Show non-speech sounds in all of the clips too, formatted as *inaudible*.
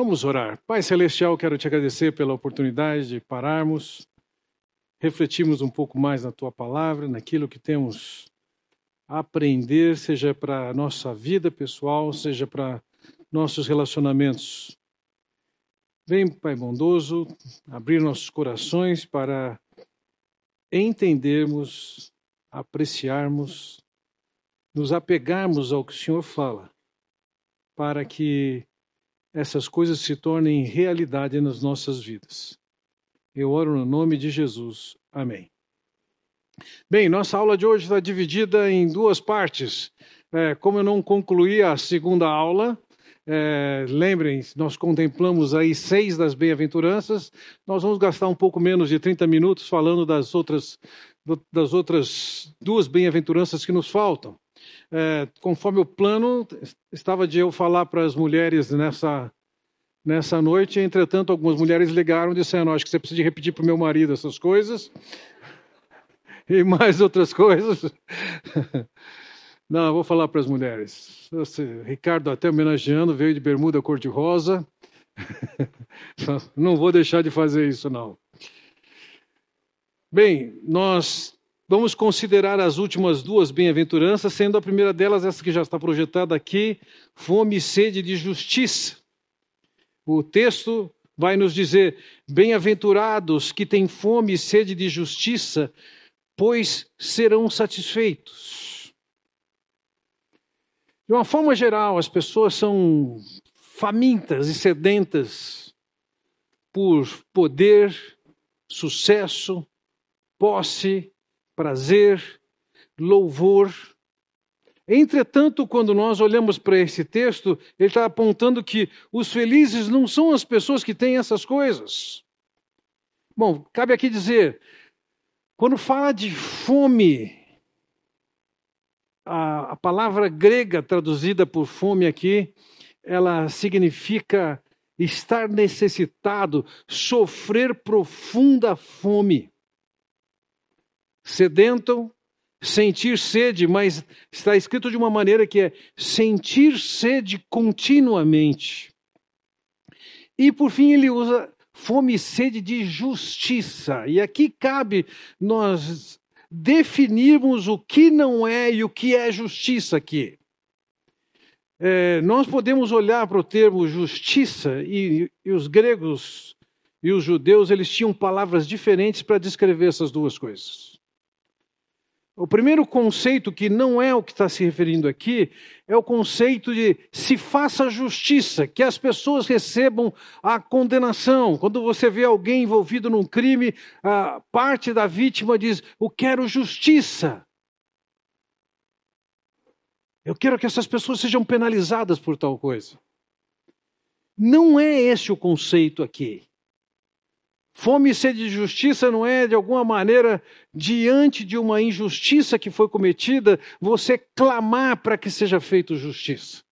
Vamos orar. Pai Celestial, quero te agradecer pela oportunidade de pararmos, refletirmos um pouco mais na tua palavra, naquilo que temos a aprender, seja para a nossa vida pessoal, seja para nossos relacionamentos. Vem, Pai bondoso, abrir nossos corações para entendermos, apreciarmos, nos apegarmos ao que o Senhor fala, para que essas coisas se tornem realidade nas nossas vidas. Eu oro no nome de Jesus. Amém. Bem, nossa aula de hoje está dividida em duas partes. É, como eu não concluí a segunda aula, é, lembrem, nós contemplamos aí seis das bem-aventuranças. Nós vamos gastar um pouco menos de 30 minutos falando das outras, das outras duas bem-aventuranças que nos faltam é, conforme o plano estava de eu falar para as mulheres nessa, nessa noite, entretanto, algumas mulheres ligaram dizendo: Acho que você precisa repetir para o meu marido essas coisas *laughs* e mais outras coisas. *laughs* Não, vou falar para as mulheres. Ricardo, até homenageando, veio de bermuda cor-de-rosa. *laughs* Não vou deixar de fazer isso, não. Bem, nós Vamos considerar as últimas duas bem-aventuranças, sendo a primeira delas essa que já está projetada aqui, fome e sede de justiça. O texto vai nos dizer: Bem-aventurados que têm fome e sede de justiça, pois serão satisfeitos. De uma forma geral, as pessoas são famintas e sedentas por poder, sucesso, posse, prazer, louvor. Entretanto, quando nós olhamos para esse texto, ele está apontando que os felizes não são as pessoas que têm essas coisas. Bom, cabe aqui dizer, quando fala de fome, a, a palavra grega traduzida por fome aqui, ela significa estar necessitado, sofrer profunda fome sedento, sentir sede, mas está escrito de uma maneira que é sentir sede continuamente. E por fim ele usa fome e sede de justiça. E aqui cabe nós definirmos o que não é e o que é justiça aqui. É, nós podemos olhar para o termo justiça e, e os gregos e os judeus eles tinham palavras diferentes para descrever essas duas coisas. O primeiro conceito, que não é o que está se referindo aqui, é o conceito de se faça justiça, que as pessoas recebam a condenação. Quando você vê alguém envolvido num crime, a parte da vítima diz: Eu quero justiça. Eu quero que essas pessoas sejam penalizadas por tal coisa. Não é esse o conceito aqui. Fome e sede de justiça não é, de alguma maneira, diante de uma injustiça que foi cometida, você clamar para que seja feita justiça.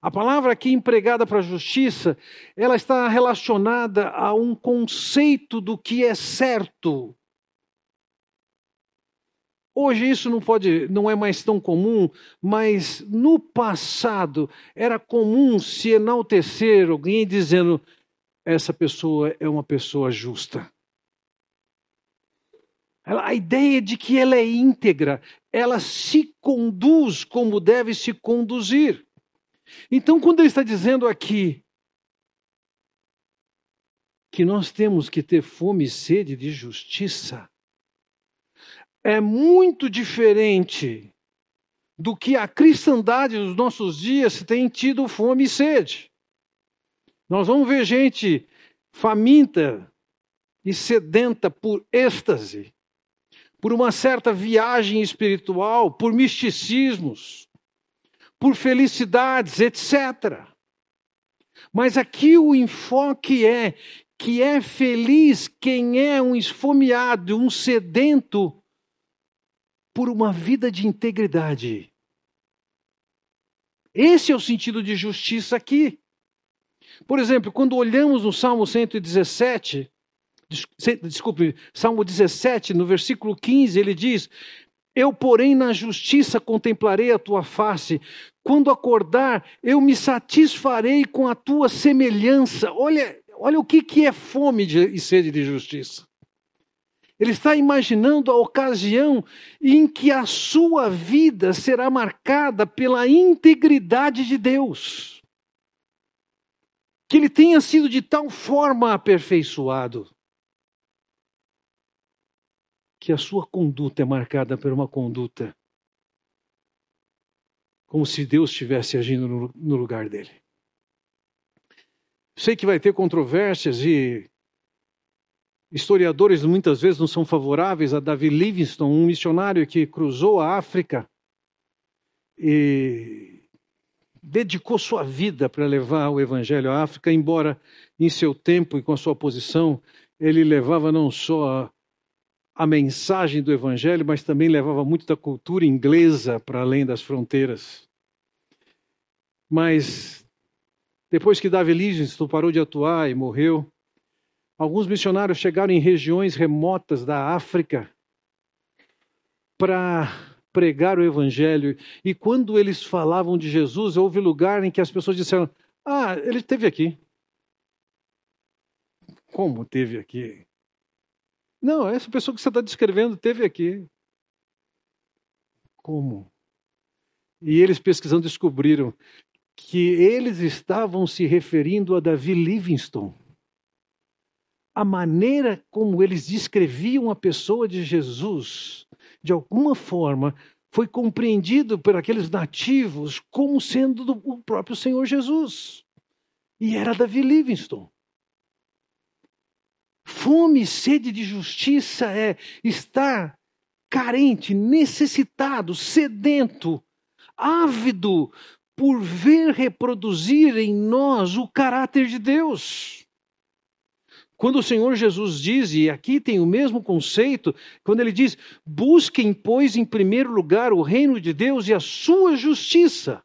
A palavra aqui empregada para justiça, ela está relacionada a um conceito do que é certo. Hoje isso não pode, não é mais tão comum, mas no passado era comum se enaltecer alguém dizendo essa pessoa é uma pessoa justa. A ideia de que ela é íntegra, ela se conduz como deve se conduzir. Então, quando ele está dizendo aqui que nós temos que ter fome e sede de justiça, é muito diferente do que a cristandade dos nossos dias tem tido fome e sede. Nós vamos ver gente faminta e sedenta por êxtase, por uma certa viagem espiritual, por misticismos, por felicidades, etc. Mas aqui o enfoque é que é feliz quem é um esfomeado, um sedento por uma vida de integridade. Esse é o sentido de justiça aqui. Por exemplo, quando olhamos no Salmo 117, desculpe, Salmo 17, no versículo 15, ele diz: Eu, porém, na justiça contemplarei a tua face. Quando acordar, eu me satisfarei com a tua semelhança. Olha, olha o que, que é fome de, e sede de justiça. Ele está imaginando a ocasião em que a sua vida será marcada pela integridade de Deus. Que ele tenha sido de tal forma aperfeiçoado que a sua conduta é marcada por uma conduta como se Deus estivesse agindo no, no lugar dele. Sei que vai ter controvérsias e historiadores muitas vezes não são favoráveis a Davi Livingstone, um missionário que cruzou a África e dedicou sua vida para levar o evangelho à África, embora em seu tempo e com a sua posição ele levava não só a mensagem do Evangelho, mas também levava muito da cultura inglesa para além das fronteiras. Mas depois que Davi Livingstone parou de atuar e morreu, alguns missionários chegaram em regiões remotas da África para pregar o Evangelho. E quando eles falavam de Jesus, houve lugar em que as pessoas disseram: Ah, ele esteve aqui. Como teve aqui? Não, essa pessoa que você está descrevendo teve aqui. Como? E eles pesquisando descobriram que eles estavam se referindo a Davi Livingstone. A maneira como eles descreviam a pessoa de Jesus, de alguma forma, foi compreendido por aqueles nativos como sendo o próprio Senhor Jesus. E era Davi Livingstone. Fome e sede de justiça é estar carente, necessitado, sedento, ávido por ver reproduzir em nós o caráter de Deus. Quando o Senhor Jesus diz, e aqui tem o mesmo conceito, quando ele diz: busquem, pois, em primeiro lugar o reino de Deus e a sua justiça.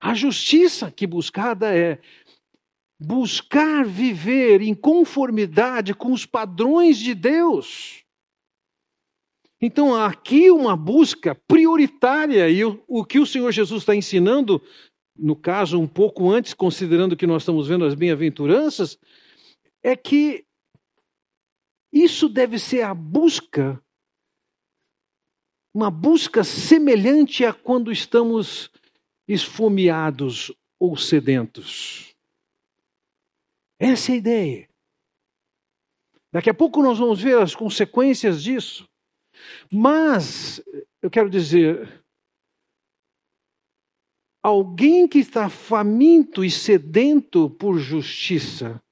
A justiça que buscada é buscar viver em conformidade com os padrões de Deus. Então, aqui uma busca prioritária, e o, o que o Senhor Jesus está ensinando, no caso, um pouco antes, considerando que nós estamos vendo as bem-aventuranças, é que isso deve ser a busca, uma busca semelhante a quando estamos esfomeados ou sedentos. Essa é a ideia. Daqui a pouco nós vamos ver as consequências disso. Mas, eu quero dizer, alguém que está faminto e sedento por justiça,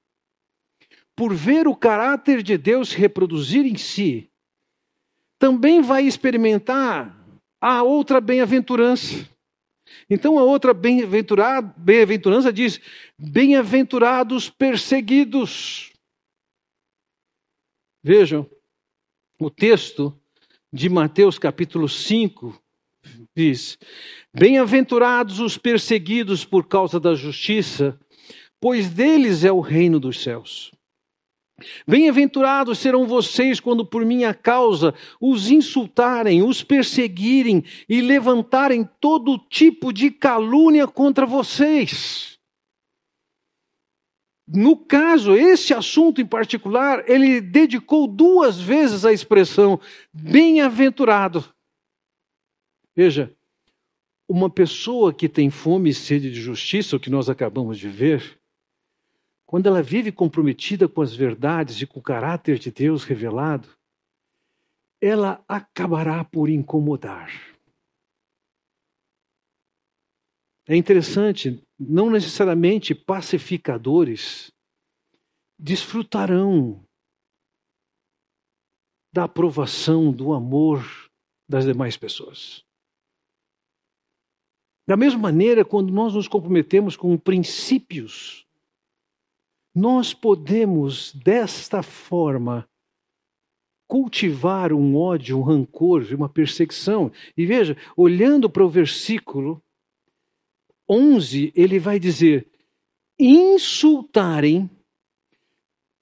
por ver o caráter de Deus reproduzir em si, também vai experimentar a outra bem-aventurança. Então a outra bem-aventurança diz: bem-aventurados perseguidos. Vejam, o texto de Mateus capítulo 5 diz: Bem-aventurados os perseguidos por causa da justiça, pois deles é o reino dos céus. Bem-aventurados serão vocês quando por minha causa os insultarem, os perseguirem e levantarem todo tipo de calúnia contra vocês. No caso, esse assunto em particular, ele dedicou duas vezes a expressão bem-aventurado. Veja, uma pessoa que tem fome e sede de justiça, o que nós acabamos de ver, quando ela vive comprometida com as verdades e com o caráter de Deus revelado, ela acabará por incomodar. É interessante, não necessariamente pacificadores desfrutarão da aprovação, do amor das demais pessoas. Da mesma maneira, quando nós nos comprometemos com princípios nós podemos, desta forma, cultivar um ódio, um rancor, uma perseguição. E veja, olhando para o versículo 11, ele vai dizer: insultarem,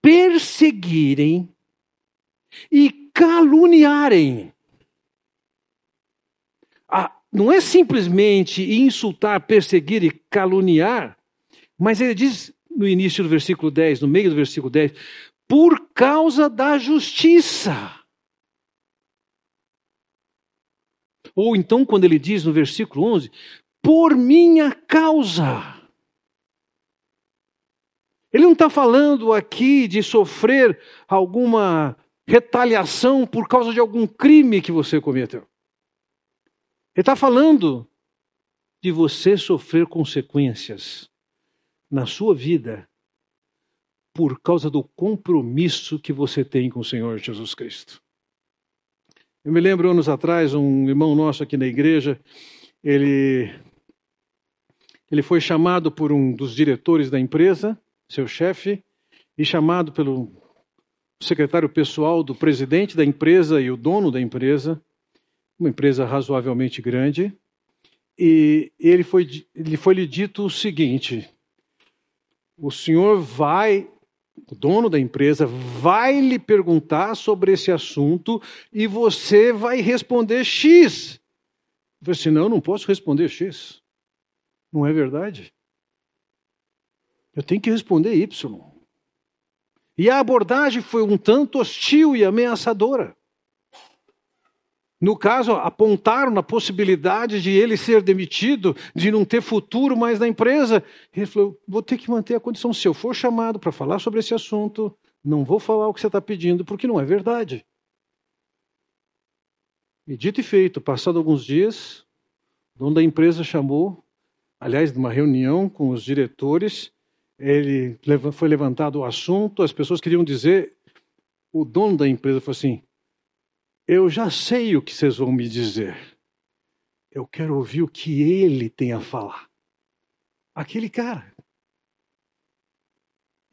perseguirem e caluniarem. Não é simplesmente insultar, perseguir e caluniar, mas ele diz no início do versículo 10, no meio do versículo 10, por causa da justiça. Ou então, quando ele diz no versículo 11, por minha causa. Ele não está falando aqui de sofrer alguma retaliação por causa de algum crime que você cometeu. Ele está falando de você sofrer consequências na sua vida por causa do compromisso que você tem com o Senhor Jesus Cristo. Eu me lembro anos atrás, um irmão nosso aqui na igreja, ele ele foi chamado por um dos diretores da empresa, seu chefe, e chamado pelo secretário pessoal do presidente da empresa e o dono da empresa, uma empresa razoavelmente grande, e ele foi, ele foi lhe dito o seguinte: o senhor vai, o dono da empresa, vai lhe perguntar sobre esse assunto e você vai responder X. Eu falei assim: não, não posso responder X. Não é verdade? Eu tenho que responder Y. E a abordagem foi um tanto hostil e ameaçadora. No caso, apontaram na possibilidade de ele ser demitido, de não ter futuro mais na empresa. Ele falou: vou ter que manter a condição. Se eu for chamado para falar sobre esse assunto, não vou falar o que você está pedindo, porque não é verdade. E dito e feito, passado alguns dias, o dono da empresa chamou, aliás, numa reunião com os diretores, ele foi levantado o assunto, as pessoas queriam dizer, o dono da empresa falou assim: Eu já sei o que vocês vão me dizer. Eu quero ouvir o que ele tem a falar. Aquele cara.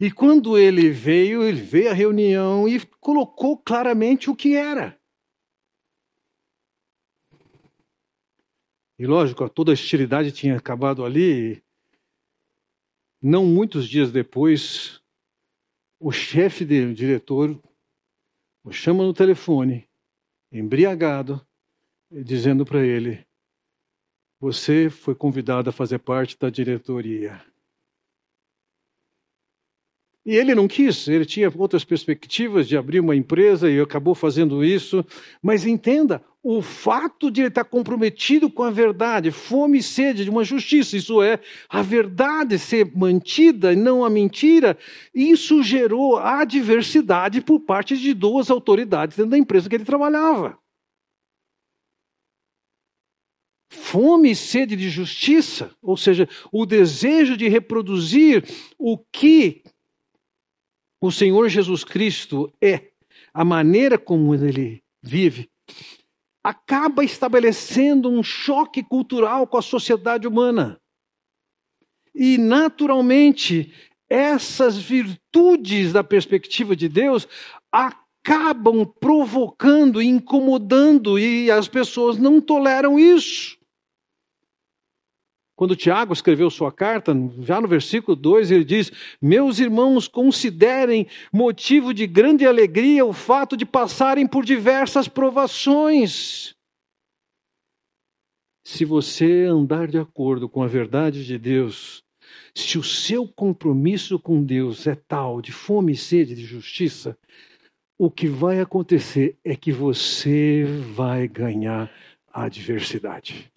E quando ele veio, ele veio à reunião e colocou claramente o que era. E lógico, toda a hostilidade tinha acabado ali. Não muitos dias depois, o chefe dele, o diretor, o chama no telefone, embriagado, dizendo para ele: Você foi convidado a fazer parte da diretoria. E ele não quis, ele tinha outras perspectivas de abrir uma empresa e acabou fazendo isso. Mas entenda, o fato de ele estar comprometido com a verdade, fome e sede de uma justiça, isso é, a verdade ser mantida e não a mentira, isso gerou adversidade por parte de duas autoridades dentro da empresa que ele trabalhava. Fome e sede de justiça, ou seja, o desejo de reproduzir o que o Senhor Jesus Cristo é, a maneira como ele vive, acaba estabelecendo um choque cultural com a sociedade humana. E, naturalmente, essas virtudes da perspectiva de Deus acabam provocando, incomodando, e as pessoas não toleram isso. Quando Tiago escreveu sua carta, já no versículo 2, ele diz: Meus irmãos, considerem motivo de grande alegria o fato de passarem por diversas provações. Se você andar de acordo com a verdade de Deus, se o seu compromisso com Deus é tal de fome e sede de justiça, o que vai acontecer é que você vai ganhar a adversidade.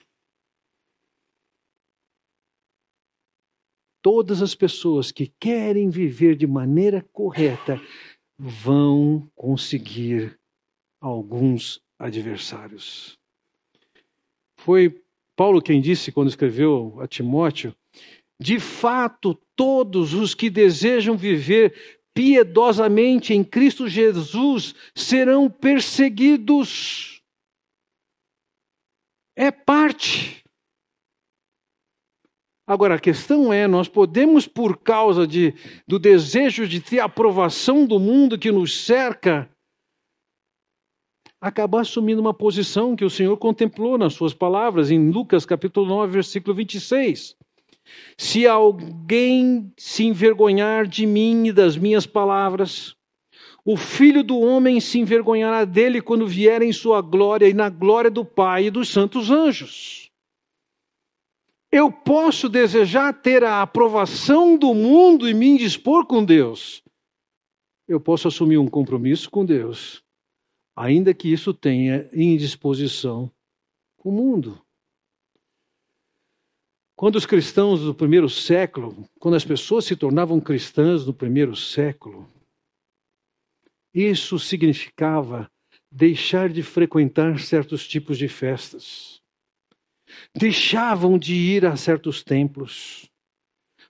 Todas as pessoas que querem viver de maneira correta vão conseguir alguns adversários. Foi Paulo quem disse quando escreveu a Timóteo: de fato, todos os que desejam viver piedosamente em Cristo Jesus serão perseguidos. É parte Agora, a questão é: nós podemos, por causa de, do desejo de ter a aprovação do mundo que nos cerca, acabar assumindo uma posição que o Senhor contemplou nas suas palavras, em Lucas capítulo 9, versículo 26. Se alguém se envergonhar de mim e das minhas palavras, o filho do homem se envergonhará dele quando vier em sua glória e na glória do Pai e dos santos anjos. Eu posso desejar ter a aprovação do mundo e me indispor com Deus. Eu posso assumir um compromisso com Deus, ainda que isso tenha indisposição com o mundo. Quando os cristãos do primeiro século, quando as pessoas se tornavam cristãs no primeiro século, isso significava deixar de frequentar certos tipos de festas. Deixavam de ir a certos templos.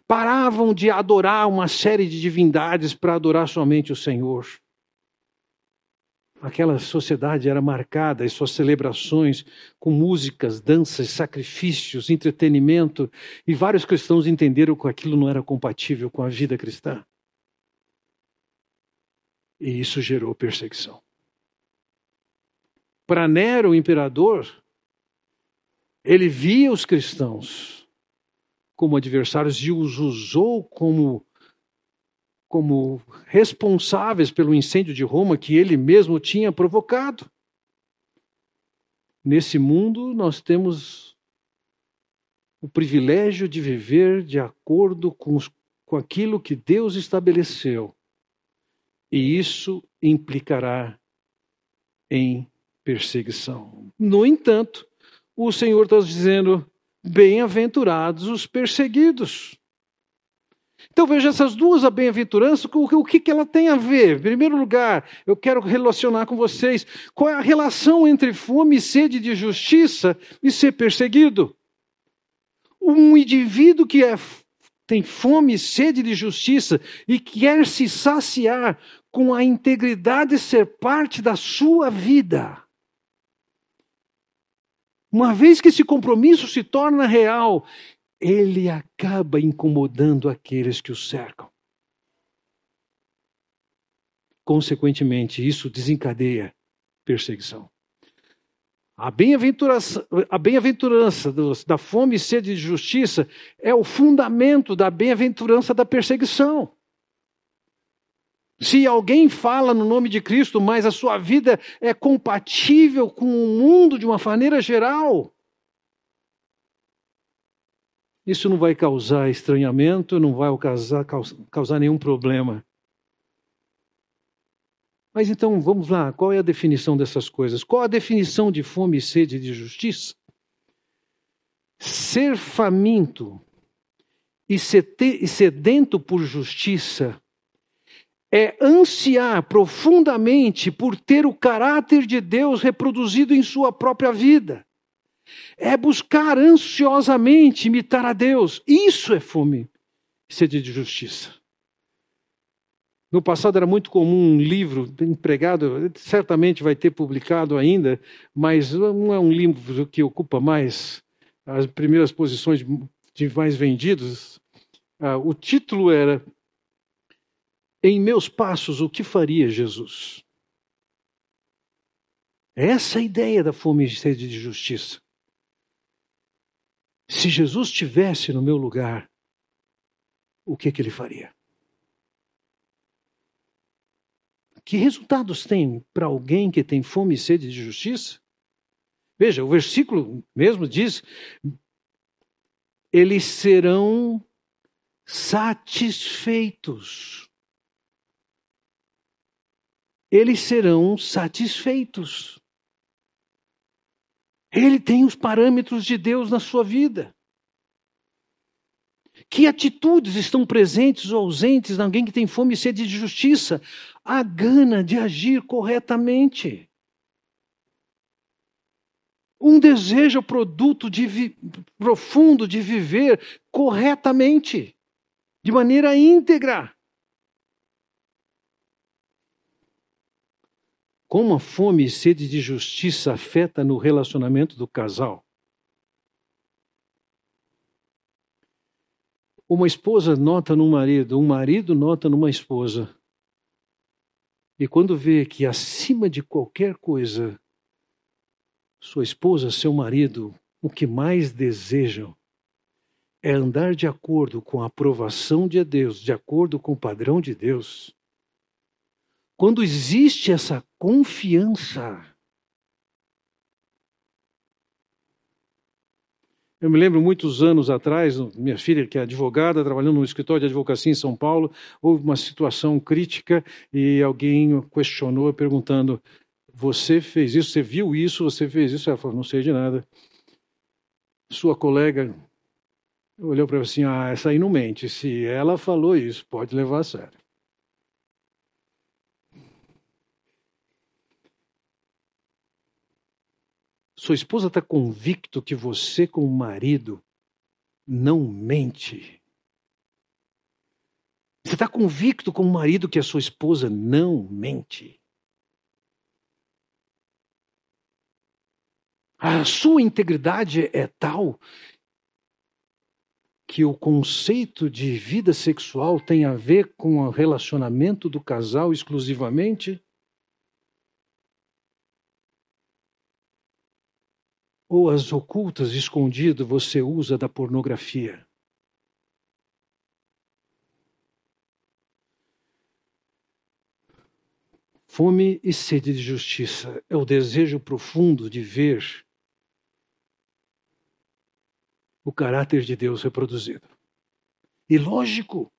Paravam de adorar uma série de divindades para adorar somente o Senhor. Aquela sociedade era marcada em suas celebrações com músicas, danças, sacrifícios, entretenimento, e vários cristãos entenderam que aquilo não era compatível com a vida cristã. E isso gerou perseguição. Para Nero, o imperador, ele via os cristãos como adversários e os usou como como responsáveis pelo incêndio de Roma que ele mesmo tinha provocado. Nesse mundo, nós temos o privilégio de viver de acordo com, os, com aquilo que Deus estabeleceu. E isso implicará em perseguição. No entanto, o Senhor está dizendo: bem-aventurados os perseguidos. Então veja essas duas bem-aventuranças, o, o que, que ela tem a ver? Em primeiro lugar, eu quero relacionar com vocês qual é a relação entre fome e sede de justiça e ser perseguido. Um indivíduo que é, tem fome e sede de justiça e quer se saciar com a integridade ser parte da sua vida. Uma vez que esse compromisso se torna real, ele acaba incomodando aqueles que o cercam. Consequentemente, isso desencadeia perseguição. A bem-aventurança, bem-aventurança da fome e sede de justiça é o fundamento da bem-aventurança da perseguição. Se alguém fala no nome de Cristo, mas a sua vida é compatível com o mundo de uma maneira geral, isso não vai causar estranhamento, não vai causar, causar nenhum problema. Mas então, vamos lá, qual é a definição dessas coisas? Qual a definição de fome e sede de justiça? Ser faminto e sedento por justiça é ansiar profundamente por ter o caráter de Deus reproduzido em sua própria vida é buscar ansiosamente imitar a Deus. Isso é fome sede de justiça. No passado era muito comum um livro empregado, certamente vai ter publicado ainda, mas não é um livro que ocupa mais as primeiras posições de mais vendidos. Ah, o título era Em meus passos, o que faria Jesus? Essa é a ideia da fome e sede de justiça. Se Jesus estivesse no meu lugar, o que, que ele faria? Que resultados tem para alguém que tem fome e sede de justiça? Veja, o versículo mesmo diz: eles serão satisfeitos. Eles serão satisfeitos. Ele tem os parâmetros de Deus na sua vida. Que atitudes estão presentes ou ausentes em alguém que tem fome e sede de justiça? A gana de agir corretamente. Um desejo produto de profundo de viver corretamente, de maneira íntegra. Como a fome e sede de justiça afeta no relacionamento do casal? Uma esposa nota no marido, um marido nota numa esposa. E quando vê que acima de qualquer coisa, sua esposa, seu marido, o que mais desejam é andar de acordo com a aprovação de Deus, de acordo com o padrão de Deus, quando existe essa confiança, Eu me lembro muitos anos atrás, minha filha, que é advogada, trabalhando no escritório de advocacia em São Paulo, houve uma situação crítica e alguém questionou, perguntando: Você fez isso? Você viu isso? Você fez isso? Ela falou: Não sei de nada. Sua colega olhou para ela assim: Ah, essa aí não mente. Se ela falou isso, pode levar a sério. Sua esposa está convicto que você, como marido, não mente. Você está convicto como marido que a sua esposa não mente. A sua integridade é tal que o conceito de vida sexual tem a ver com o relacionamento do casal exclusivamente? Ou as ocultas, escondido, você usa da pornografia. Fome e sede de justiça é o desejo profundo de ver o caráter de Deus reproduzido. E lógico,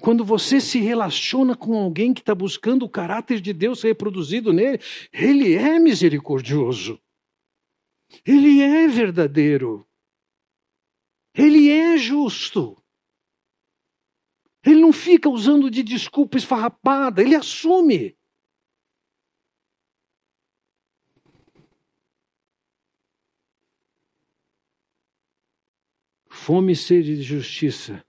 quando você se relaciona com alguém que está buscando o caráter de Deus reproduzido nele, ele é misericordioso. Ele é verdadeiro. Ele é justo. Ele não fica usando de desculpa esfarrapada, ele assume. Fome e sede de justiça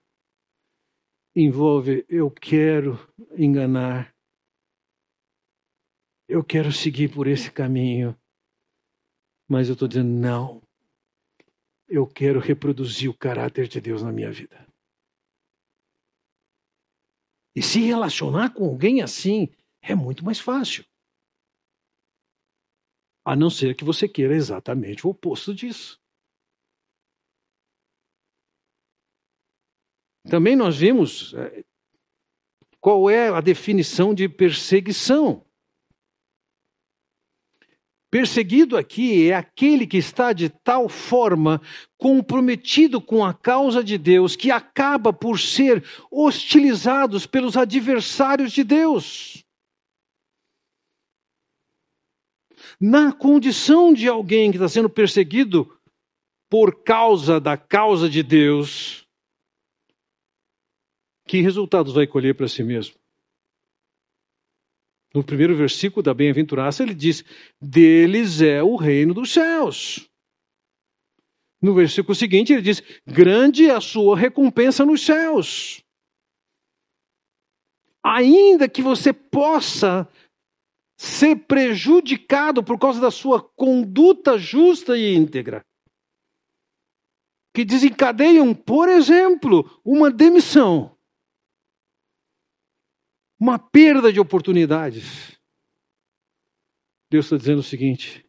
envolve eu quero enganar, eu quero seguir por esse caminho, mas eu estou dizendo, não. Eu quero reproduzir o caráter de Deus na minha vida. E se relacionar com alguém assim é muito mais fácil. A não ser que você queira exatamente o oposto disso. Também nós vimos eh, qual é a definição de perseguição. Perseguido aqui é aquele que está de tal forma comprometido com a causa de Deus que acaba por ser hostilizados pelos adversários de Deus. Na condição de alguém que está sendo perseguido por causa da causa de Deus, que resultados vai colher para si mesmo? No primeiro versículo da bem-aventurança, ele diz: Deles é o reino dos céus. No versículo seguinte, ele diz: Grande é a sua recompensa nos céus. Ainda que você possa ser prejudicado por causa da sua conduta justa e íntegra, que desencadeiam, por exemplo, uma demissão uma perda de oportunidades. Deus está dizendo o seguinte: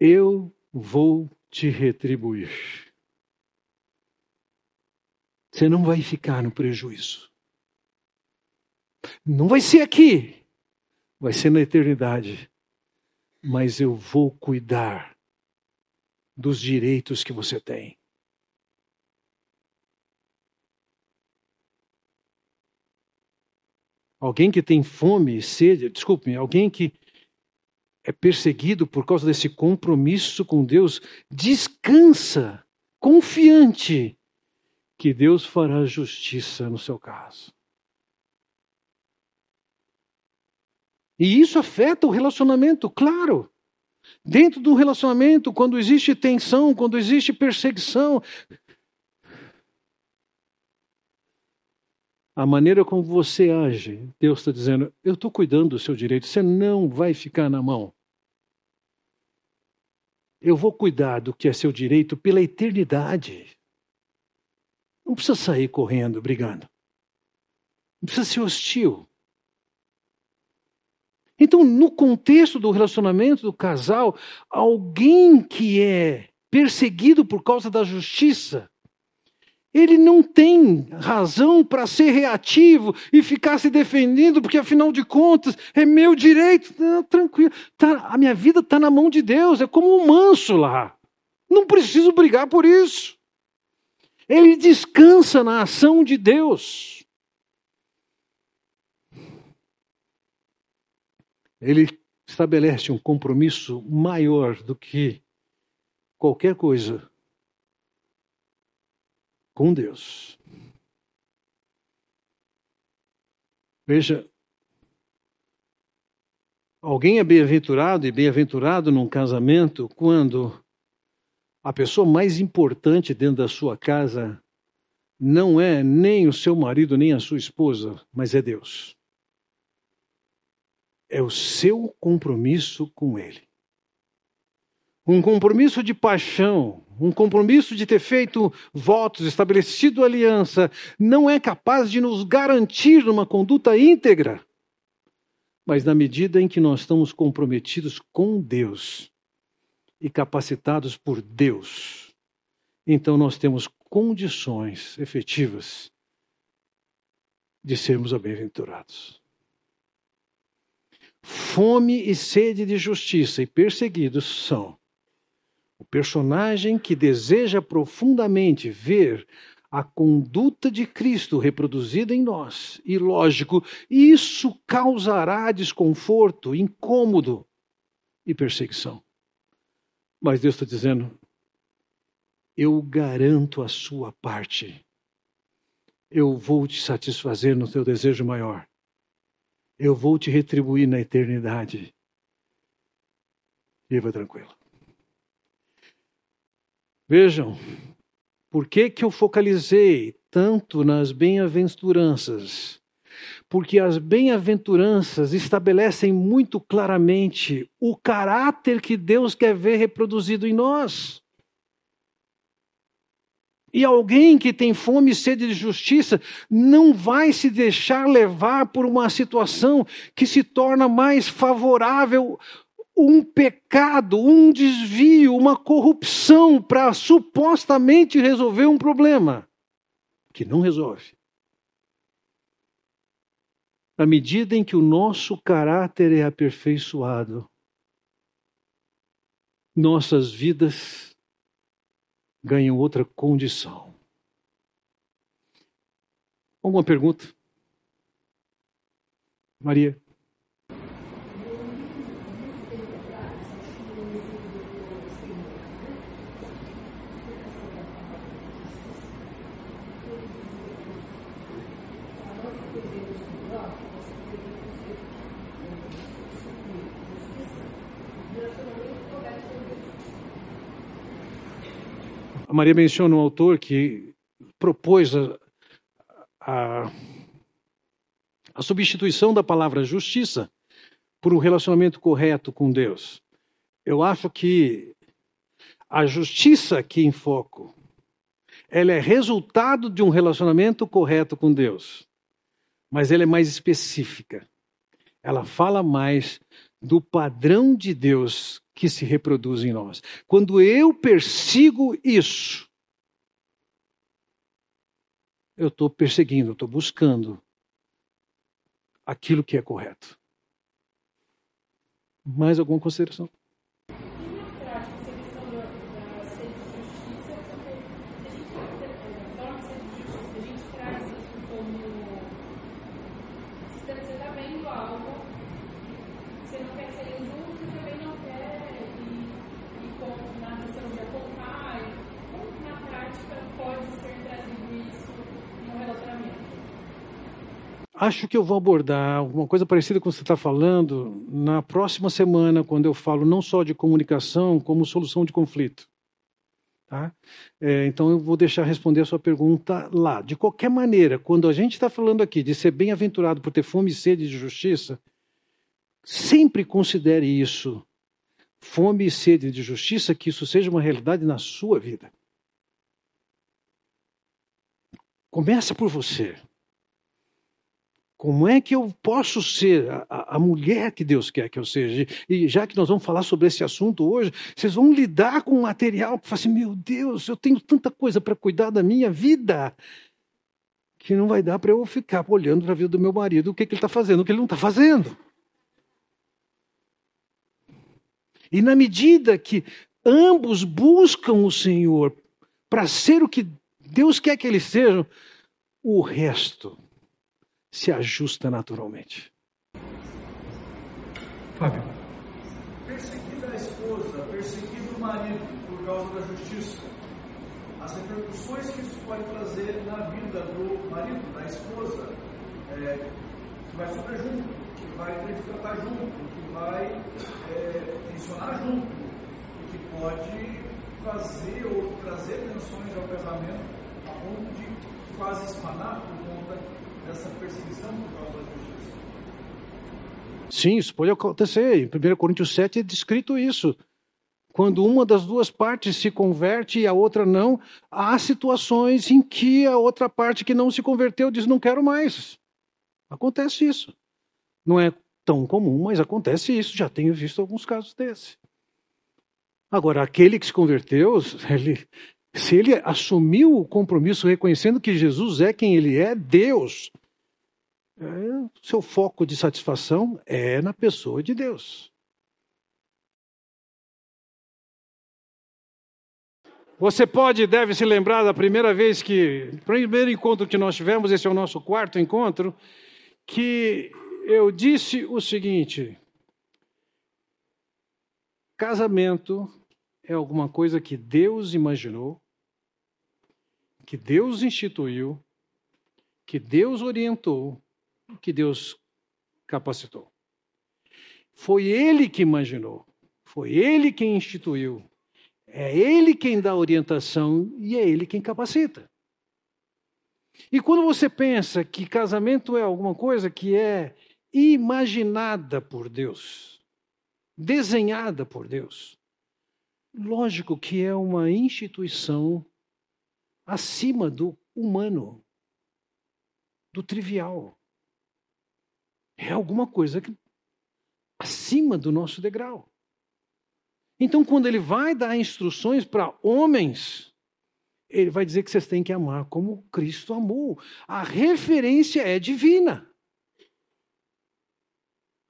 eu vou te retribuir. Você não vai ficar no prejuízo. Não vai ser aqui, vai ser na eternidade. Mas eu vou cuidar dos direitos que você tem. Alguém que tem fome e sede, desculpe, alguém que é perseguido por causa desse compromisso com Deus, descansa, confiante, que Deus fará justiça no seu caso. E isso afeta o relacionamento, claro. Dentro do relacionamento, quando existe tensão, quando existe perseguição, a maneira como você age, Deus está dizendo: eu estou cuidando do seu direito, você não vai ficar na mão. Eu vou cuidar do que é seu direito pela eternidade. Não precisa sair correndo, brigando. Não precisa ser hostil. Então, no contexto do relacionamento do casal, alguém que é perseguido por causa da justiça, ele não tem razão para ser reativo e ficar se defendendo, porque afinal de contas é meu direito. Não, tranquilo, tá, a minha vida está na mão de Deus, é como um manso lá. Não preciso brigar por isso. Ele descansa na ação de Deus. Ele estabelece um compromisso maior do que qualquer coisa com Deus. Veja, alguém é bem-aventurado e bem-aventurado num casamento quando a pessoa mais importante dentro da sua casa não é nem o seu marido, nem a sua esposa, mas é Deus. É o seu compromisso com Ele. Um compromisso de paixão, um compromisso de ter feito votos, estabelecido aliança, não é capaz de nos garantir uma conduta íntegra. Mas na medida em que nós estamos comprometidos com Deus, e capacitados por Deus, então nós temos condições efetivas de sermos bem-aventurados. Fome e sede de justiça e perseguidos são personagem que deseja profundamente ver a conduta de Cristo reproduzida em nós. E lógico, isso causará desconforto, incômodo e perseguição. Mas Deus está dizendo: eu garanto a sua parte. Eu vou te satisfazer no teu desejo maior. Eu vou te retribuir na eternidade. Viva tranquilo. Vejam, por que, que eu focalizei tanto nas bem-aventuranças? porque as bem-aventuranças estabelecem muito claramente o caráter que Deus quer ver reproduzido em nós. E alguém que tem fome e sede de justiça não vai se deixar levar por uma situação que se torna mais favorável um pecado, um desvio, uma corrupção para supostamente resolver um problema que não resolve. À medida em que o nosso caráter é aperfeiçoado, nossas vidas ganham outra condição. Alguma pergunta? Maria. A Maria menciona um autor que propôs a, a, a substituição da palavra justiça por um relacionamento correto com Deus. Eu acho que a justiça aqui em foco, ela é resultado de um relacionamento correto com Deus, mas ela é mais específica. Ela fala mais do padrão de Deus que se reproduz em nós. Quando eu persigo isso, eu estou perseguindo, estou buscando aquilo que é correto. Mais alguma consideração? Acho que eu vou abordar alguma coisa parecida com o que você está falando na próxima semana, quando eu falo não só de comunicação, como solução de conflito. Tá? É, então eu vou deixar responder a sua pergunta lá. De qualquer maneira, quando a gente está falando aqui de ser bem-aventurado por ter fome e sede de justiça, sempre considere isso, fome e sede de justiça, que isso seja uma realidade na sua vida. Começa por você. Como é que eu posso ser a, a, mulher que Deus quer que eu seja? E já que nós vamos falar sobre esse assunto hoje, vocês vão lidar com um material que fala assim: meu Deus, eu tenho tanta coisa para cuidar da minha vida, que não vai dar para eu ficar olhando para a vida do meu marido, o que, que ele está fazendo, o que ele não está fazendo. E na medida que ambos buscam o Senhor para ser o que Deus quer que eles sejam, o resto se ajusta naturalmente. Fábio. Perseguir a esposa, perseguir o marido por causa da justiça. As repercussões que isso pode trazer na vida do marido, da esposa, é, que vai sofrer junto, que vai ter que tratar junto, que vai é, tensionar junto, e que pode fazer ou trazer tensões ao casamento a ponto de quase espanar por conta dessa perseguição por causa da. Sim, isso pode acontecer. Em 1 Coríntios 7 é descrito isso. Quando uma das duas partes se converte e a outra não, há situações em que a outra parte que não se converteu diz: Não quero mais. Acontece isso. Não é tão comum, mas acontece isso. Já tenho visto alguns casos desse. Agora, aquele que se converteu, *laughs* ele, se ele assumiu o compromisso reconhecendo que Jesus é quem ele é, Deus, é, seu foco de satisfação é na pessoa de Deus. Você pode e deve se lembrar da primeira vez que, primeiro encontro que nós tivemos, esse é o nosso quarto encontro, que eu disse o seguinte: casamento é alguma coisa que Deus imaginou, que Deus instituiu, que Deus orientou, que Deus capacitou. Foi Ele que imaginou, foi Ele quem instituiu, é Ele quem dá orientação e é Ele quem capacita. E quando você pensa que casamento é alguma coisa que é imaginada por Deus, desenhada por Deus, Lógico que é uma instituição acima do humano, do trivial. É alguma coisa que, acima do nosso degrau. Então, quando ele vai dar instruções para homens, ele vai dizer que vocês têm que amar como Cristo amou. A referência é divina.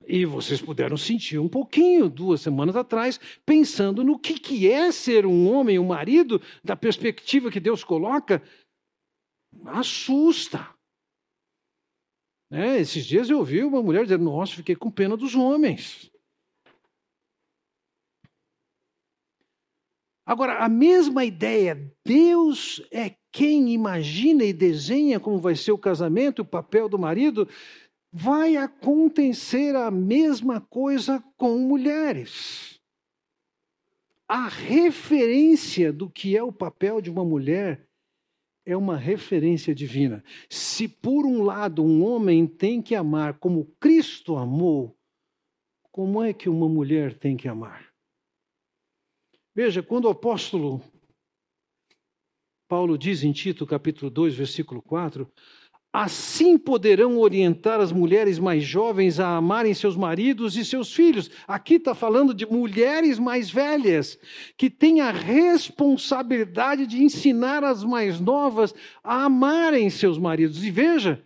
E vocês puderam sentir um pouquinho duas semanas atrás, pensando no que, que é ser um homem, um marido, da perspectiva que Deus coloca. Assusta. É, esses dias eu ouvi uma mulher dizendo: Nossa, fiquei com pena dos homens. Agora, a mesma ideia, Deus é quem imagina e desenha como vai ser o casamento, o papel do marido, vai acontecer a mesma coisa com mulheres. A referência do que é o papel de uma mulher é uma referência divina. Se por um lado um homem tem que amar como Cristo amou, como é que uma mulher tem que amar? Veja, quando o apóstolo Paulo diz em Tito, capítulo 2, versículo 4, Assim poderão orientar as mulheres mais jovens a amarem seus maridos e seus filhos. Aqui está falando de mulheres mais velhas, que têm a responsabilidade de ensinar as mais novas a amarem seus maridos. E veja,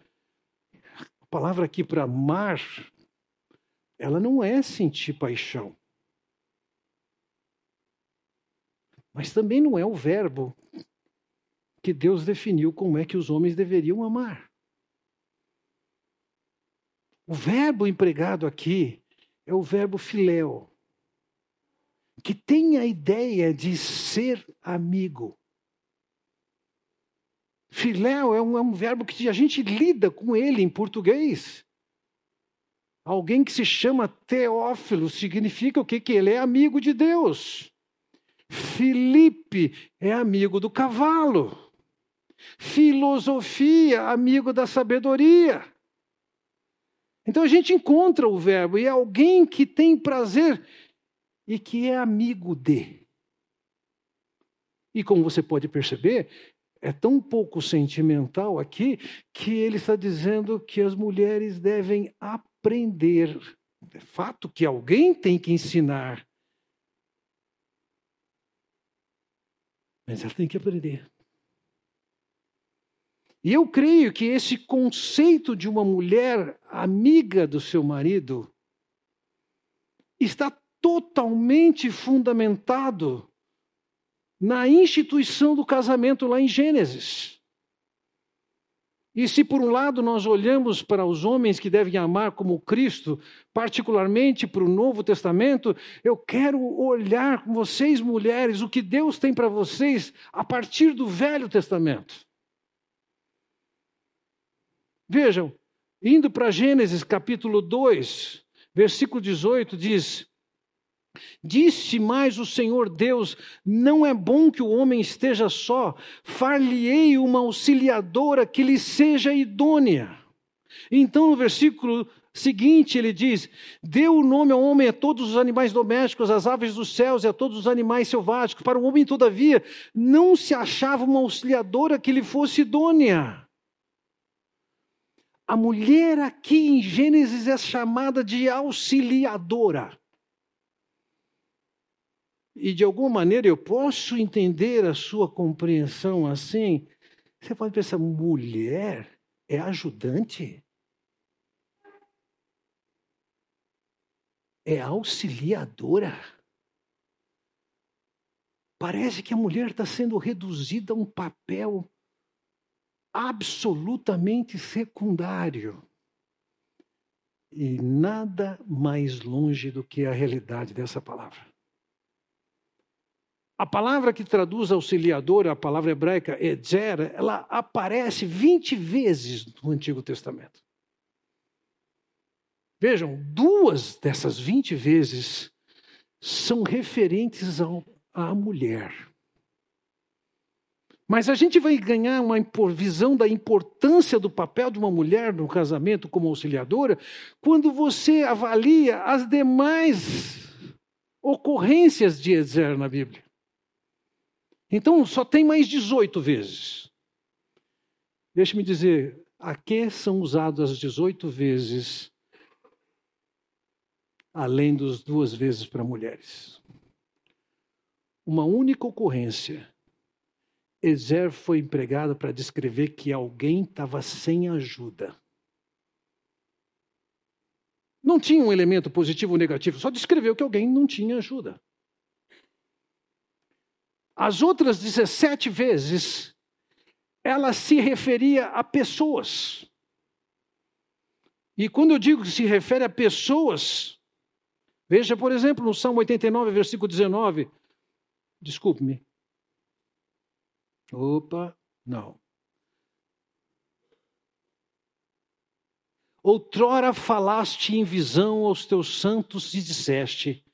a palavra aqui para amar, ela não é sentir paixão. Mas também não é o verbo que Deus definiu como é que os homens deveriam amar. O verbo empregado aqui é o verbo filéu, que tem a ideia de ser amigo. Filéu é um, é um verbo que a gente lida com ele em português. Alguém que se chama Teófilo significa o quê? Que ele é amigo de Deus. Filipe é amigo do cavalo. Filosofia, amigo da sabedoria. Então a gente encontra o verbo e é alguém que tem prazer e que é amigo de. E como você pode perceber, é tão pouco sentimental aqui que ele está dizendo que as mulheres devem aprender. É fato que alguém tem que ensinar. Mas ela tem que aprender. E eu creio que esse conceito de uma mulher amiga do seu marido está totalmente fundamentado na instituição do casamento lá em Gênesis. E se por um lado nós olhamos para os homens que devem amar como Cristo, particularmente para o Novo Testamento, eu quero olhar com vocês, mulheres, o que Deus tem para vocês a partir do Velho Testamento. Vejam, indo para Gênesis capítulo 2, versículo 18, diz: Disse mais o Senhor Deus: Não é bom que o homem esteja só, far-lhe-ei uma auxiliadora que lhe seja idônea. Então, no versículo seguinte, ele diz: Deu o nome ao homem a todos os animais domésticos, às aves dos céus e a todos os animais selváticos. Para o homem, todavia, não se achava uma auxiliadora que lhe fosse idônea. A mulher aqui em Gênesis é chamada de auxiliadora. E de alguma maneira eu posso entender a sua compreensão assim. Você pode pensar, mulher é ajudante? É auxiliadora? Parece que a mulher está sendo reduzida a um papel absolutamente secundário. E nada mais longe do que a realidade dessa palavra. A palavra que traduz auxiliador, a palavra hebraica edzer, ela aparece 20 vezes no Antigo Testamento. Vejam, duas dessas 20 vezes são referentes ao, à mulher. Mas a gente vai ganhar uma visão da importância do papel de uma mulher no casamento como auxiliadora quando você avalia as demais ocorrências de Ezer na Bíblia. Então só tem mais 18 vezes. Deixe-me dizer, a que são usadas as 18 vezes, além dos duas vezes para mulheres? Uma única ocorrência. Ezer foi empregado para descrever que alguém estava sem ajuda. Não tinha um elemento positivo ou negativo, só descreveu que alguém não tinha ajuda. As outras 17 vezes, ela se referia a pessoas. E quando eu digo que se refere a pessoas, veja, por exemplo, no Salmo 89, versículo 19. Desculpe-me. Opa, não. Outrora falaste em visão aos teus santos e disseste: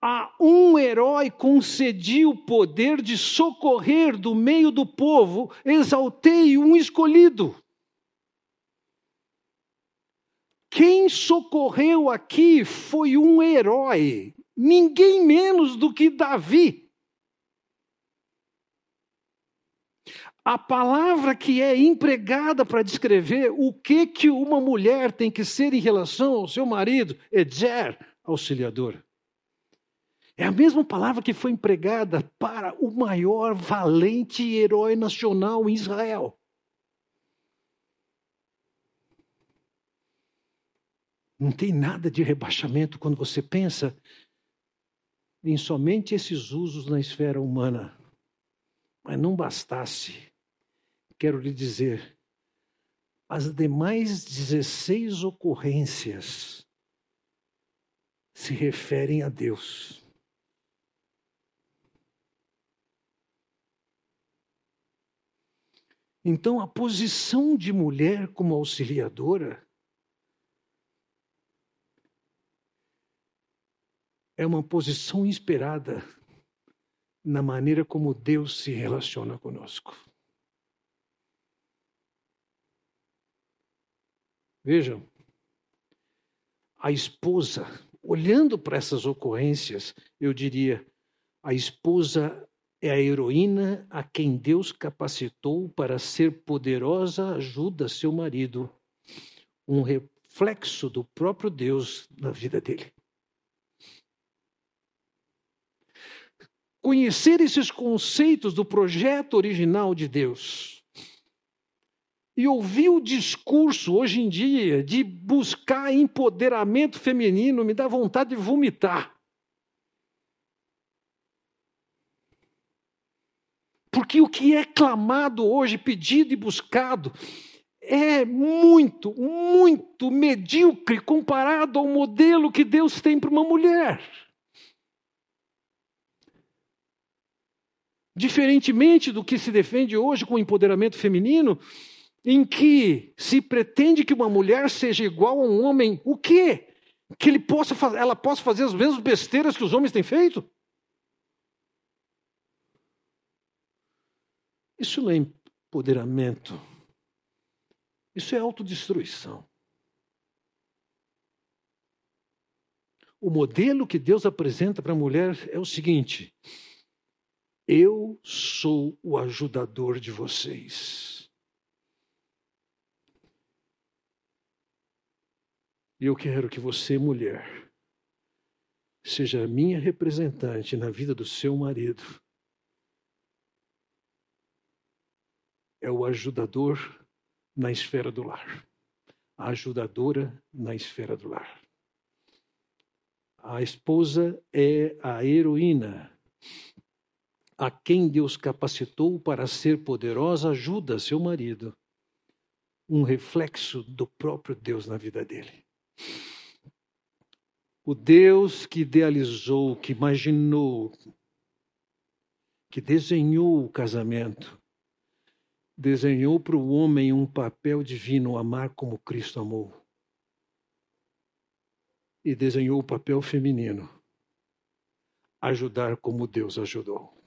a um herói concedi o poder de socorrer do meio do povo, exaltei um escolhido. Quem socorreu aqui foi um herói, ninguém menos do que Davi. A palavra que é empregada para descrever o que que uma mulher tem que ser em relação ao seu marido zer, auxiliadora. É a mesma palavra que foi empregada para o maior valente herói nacional em Israel. Não tem nada de rebaixamento quando você pensa em somente esses usos na esfera humana. Mas não bastasse, quero lhe dizer, as demais 16 ocorrências se referem a Deus. Então, a posição de mulher como auxiliadora é uma posição inspirada na maneira como Deus se relaciona conosco. Vejam, a esposa, olhando para essas ocorrências, eu diria, a esposa é a heroína a quem Deus capacitou para ser poderosa ajuda a seu marido, um reflexo do próprio Deus na vida dele. Conhecer esses conceitos do projeto original de Deus e ouvir o discurso hoje em dia de buscar empoderamento feminino me dá vontade de vomitar. Porque o que é clamado hoje, pedido e buscado, é muito, muito medíocre comparado ao modelo que Deus tem para uma mulher. Diferentemente do que se defende hoje com o empoderamento feminino, em que se pretende que uma mulher seja igual a um homem, o quê? Que ele possa, ela possa fazer as mesmas besteiras que os homens têm feito? Isso não é empoderamento. Isso é autodestruição. O modelo que Deus apresenta para a mulher é o seguinte: eu sou o ajudador de vocês. E eu quero que você, mulher, seja a minha representante na vida do seu marido. É o ajudador na esfera do lar. A ajudadora na esfera do lar. A esposa é a heroína a quem Deus capacitou para ser poderosa ajuda seu marido. Um reflexo do próprio Deus na vida dele. O Deus que idealizou, que imaginou, que desenhou o casamento, desenhou para o homem um papel divino, amar como Cristo amou. E desenhou o papel feminino, ajudar como Deus ajudou.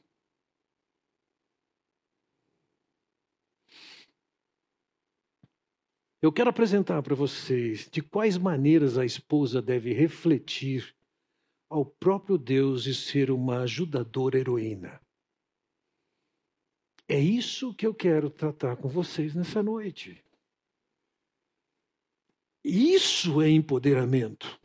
Eu quero apresentar para vocês de quais maneiras a esposa deve refletir ao próprio Deus e ser uma ajudadora heroína. É isso que eu quero tratar com vocês nessa noite. Isso é empoderamento.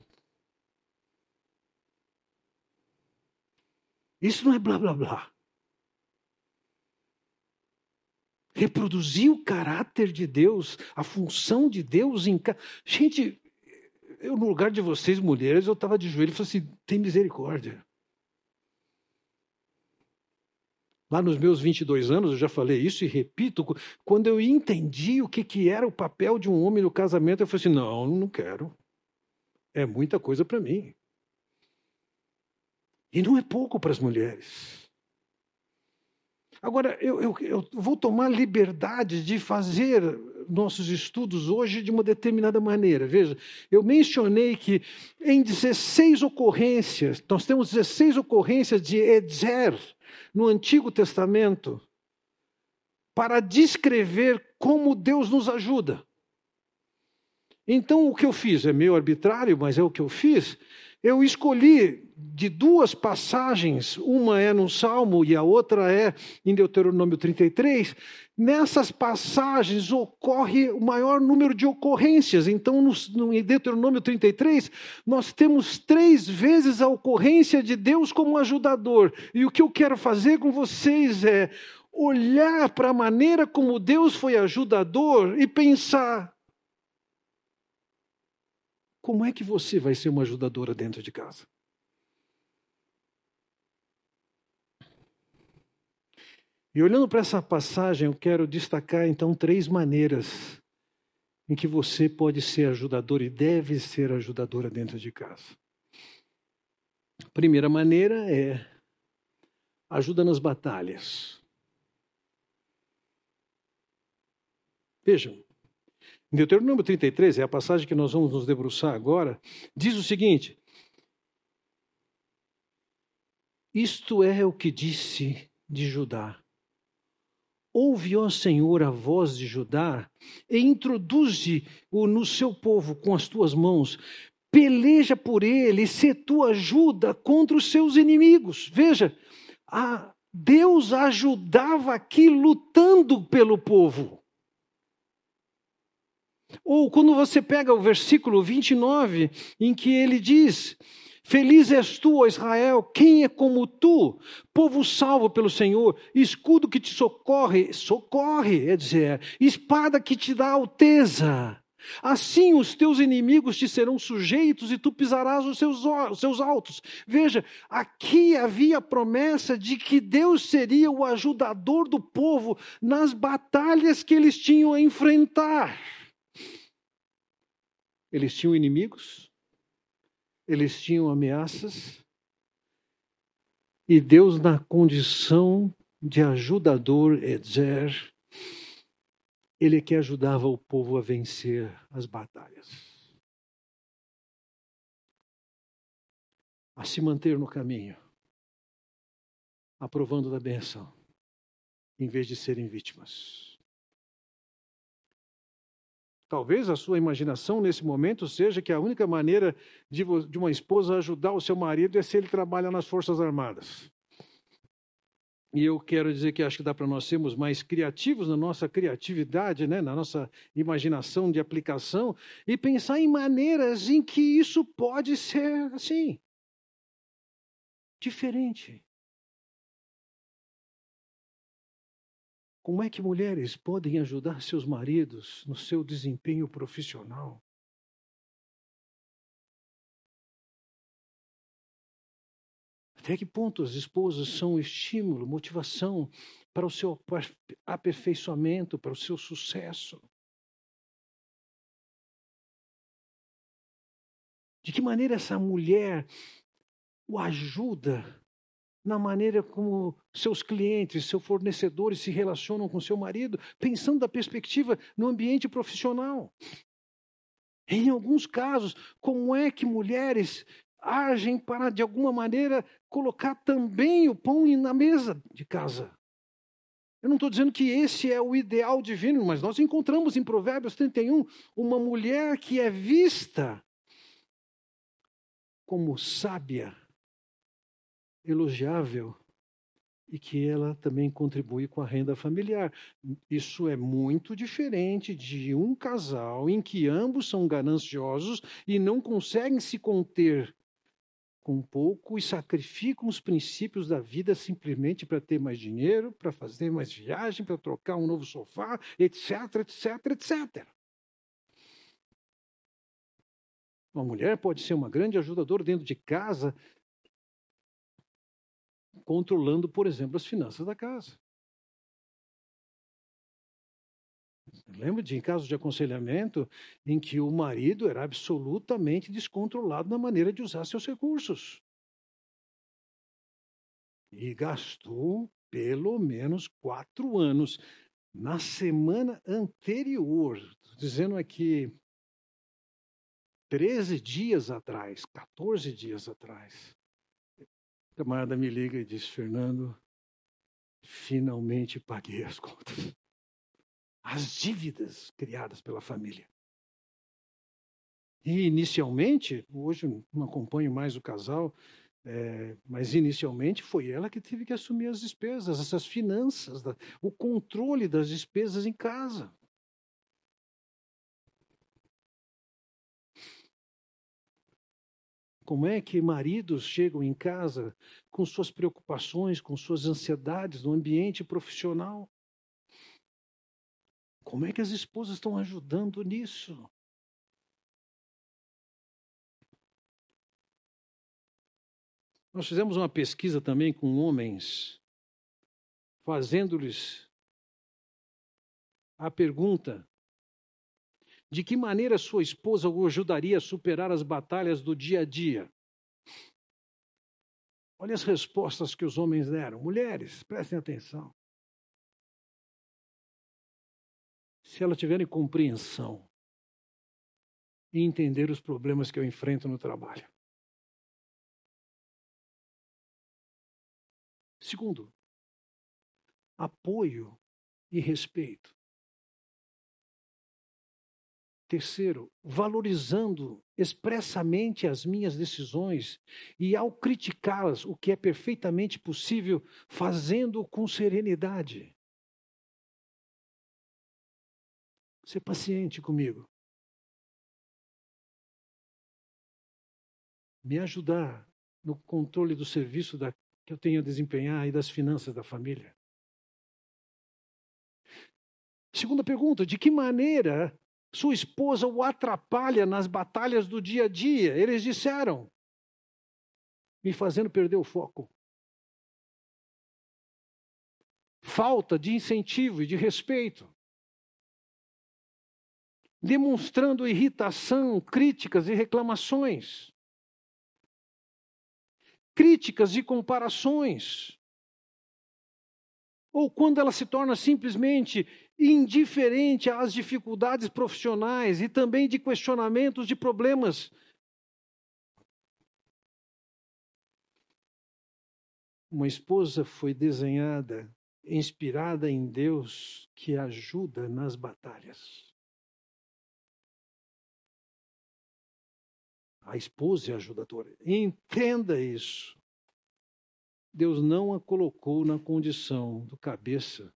Isso não é blá blá blá. Reproduzir o caráter de Deus, a função de Deus em casa. Gente, eu no lugar de vocês, mulheres, eu estava de joelho e falei assim: tem misericórdia. Lá nos meus 22 anos, eu já falei isso e repito, quando eu entendi o que, que era o papel de um homem no casamento, eu falei assim: não, não quero. É muita coisa para mim. E não é pouco para as mulheres. Agora, eu, eu, eu, vou tomar liberdade de fazer nossos estudos hoje de uma determinada maneira. Veja, eu mencionei que em 16 ocorrências, nós temos 16 ocorrências de Edzer, no Antigo Testamento para descrever como Deus nos ajuda. Então, o que eu fiz é meio arbitrário, mas é o que eu fiz. Eu escolhi de duas passagens, uma é no Salmo e a outra é em Deuteronômio 33. Nessas passagens ocorre o maior número de ocorrências. Então, no, em Deuteronômio 33, nós temos três vezes a ocorrência de Deus como ajudador. E o que eu quero fazer com vocês é olhar para a maneira como Deus foi ajudador e pensar: como é que você vai ser uma ajudadora dentro de casa? E olhando para essa passagem, eu quero destacar então três maneiras em que você pode ser ajudador e deve ser ajudadora dentro de casa. A primeira maneira é ajuda nas batalhas. Vejam, Deuteronômio 33, é a passagem que nós vamos nos debruçar agora, diz o seguinte: Isto é o que disse de Judá. Ouve, ó Senhor, a voz de Judá e introduze-o no seu povo com as tuas mãos. Peleja por ele se tua ajuda contra os seus inimigos. Veja, a Deus ajudava aqui lutando pelo povo. Ou quando você pega o versículo 29, em que ele diz: Feliz és tu, ó Israel, quem é como tu, povo salvo pelo Senhor, escudo que te socorre, socorre, é dizer, espada que te dá alteza. Assim os teus inimigos te serão sujeitos e tu pisarás os seus, os seus altos. Veja, aqui havia a promessa de que Deus seria o ajudador do povo nas batalhas que eles tinham a enfrentar. Eles tinham inimigos, eles tinham ameaças, e Deus, na condição de ajudador, Edzer, ele é que ajudava o povo a vencer as batalhas. A se manter no caminho, aprovando da benção, em vez de serem vítimas. Talvez a sua imaginação nesse momento seja que a única maneira de, de uma esposa ajudar o seu marido é se ele trabalha nas Forças Armadas. E eu quero dizer que acho que dá para nós sermos mais criativos na nossa criatividade, né? na nossa imaginação de aplicação, e pensar em maneiras em que isso pode ser assim diferente. Como é que mulheres podem ajudar seus maridos no seu desempenho profissional? Até que ponto as esposas são estímulo, motivação para o seu aperfeiçoamento, para o seu sucesso? De que maneira essa mulher o ajuda na maneira como seus clientes, seus fornecedores se relacionam com seu marido, pensando da perspectiva no ambiente profissional. Em alguns casos, como é que mulheres agem para, de alguma maneira, colocar também o pão na mesa de casa. Eu não estou dizendo que esse é o ideal divino, mas nós encontramos em Provérbios 31 uma mulher que é vista como sábia, elogiável e que ela também contribui com a renda familiar. Isso é muito diferente de um casal em que ambos são gananciosos e não conseguem se conter com pouco e sacrificam os princípios da vida simplesmente para ter mais dinheiro, para fazer mais viagem, para trocar um novo sofá, etc, etc, etc. Uma mulher pode ser uma grande ajudadora dentro de casa, controlando, por exemplo, as finanças da casa. Lembro de casos de aconselhamento em que o marido era absolutamente descontrolado na maneira de usar seus recursos. E gastou pelo menos quatro anos. Na semana anterior, dizendo aqui, 13 dias atrás, 14 dias atrás, camarada me liga e diz: Fernando, finalmente paguei as contas as dívidas criadas pela família. E inicialmente, hoje não acompanho mais o casal, é, mas inicialmente foi ela que teve que assumir as despesas, essas finanças, o controle das despesas em casa. Como é que maridos chegam em casa com suas preocupações, com suas ansiedades no ambiente profissional? Como é que as esposas estão ajudando nisso? Nós fizemos uma pesquisa também com homens, fazendo-lhes a pergunta: de que maneira sua esposa o ajudaria a superar as batalhas do dia a dia? Olha as respostas que os homens deram. Mulheres, prestem atenção. se elas tiverem compreensão e entender os problemas que eu enfrento no trabalho. Segundo, apoio e respeito. Terceiro, valorizando expressamente as minhas decisões e, ao criticá-las, o que é perfeitamente possível, fazendo com serenidade. Ser paciente comigo. Me ajudar no controle do serviço da, que eu tenho a desempenhar e das finanças da família. Segunda pergunta: de que maneira Sua esposa o atrapalha nas batalhas do dia a dia. Eles disseram, me fazendo perder o foco. Falta de incentivo e de respeito. Demonstrando irritação, críticas e reclamações. Críticas e comparações. Ou quando ela se torna simplesmente indiferente às dificuldades profissionais e também de questionamentos de problemas. Uma esposa foi desenhada, inspirada em Deus, que ajuda nas batalhas. A esposa é ajudadora. Entenda isso. Deus não a colocou na condição do cabeça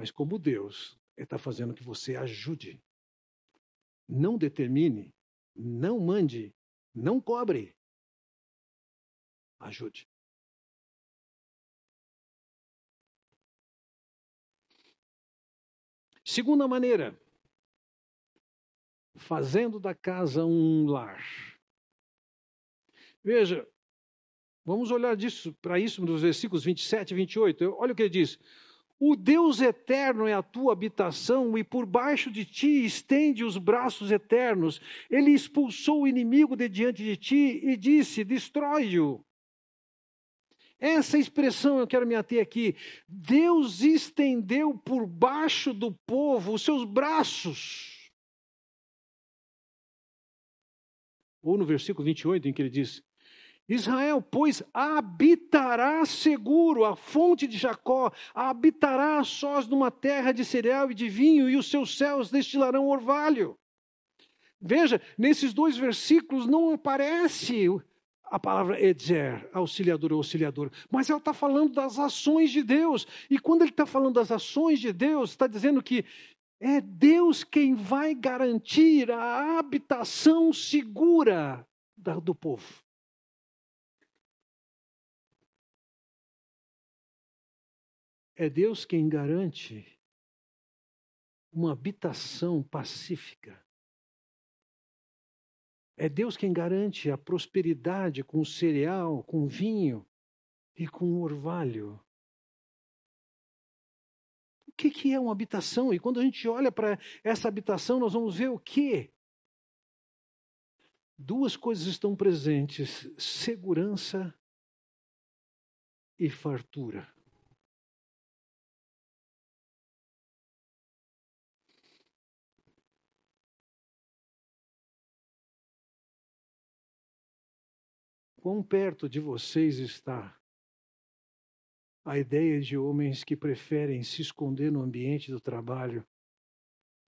mas como Deus, está fazendo que você ajude. Não determine, não mande, não cobre. Ajude. Segunda maneira, fazendo da casa um lar. Veja, vamos olhar disso para isso nos versículos 27 e 28. Olha o que ele diz: o Deus eterno é a tua habitação e por baixo de ti estende os braços eternos. Ele expulsou o inimigo de diante de ti e disse: Destrói-o. Essa expressão eu quero me ater aqui. Deus estendeu por baixo do povo os seus braços. Ou no versículo 28, em que ele diz: Israel, pois, habitará seguro a fonte de Jacó, habitará sós numa terra de cereal e de vinho, e os seus céus destilarão orvalho. Veja, nesses dois versículos não aparece a palavra Edzer, auxiliador ou auxiliador, mas ela está falando das ações de Deus. E quando ele está falando das ações de Deus, está dizendo que é Deus quem vai garantir a habitação segura do povo. É Deus quem garante uma habitação pacífica. É Deus quem garante a prosperidade com cereal, com vinho e com orvalho. O que, que é uma habitação? E quando a gente olha para essa habitação, nós vamos ver o quê? Duas coisas estão presentes: segurança e fartura. Quão perto de vocês está a ideia de homens que preferem se esconder no ambiente do trabalho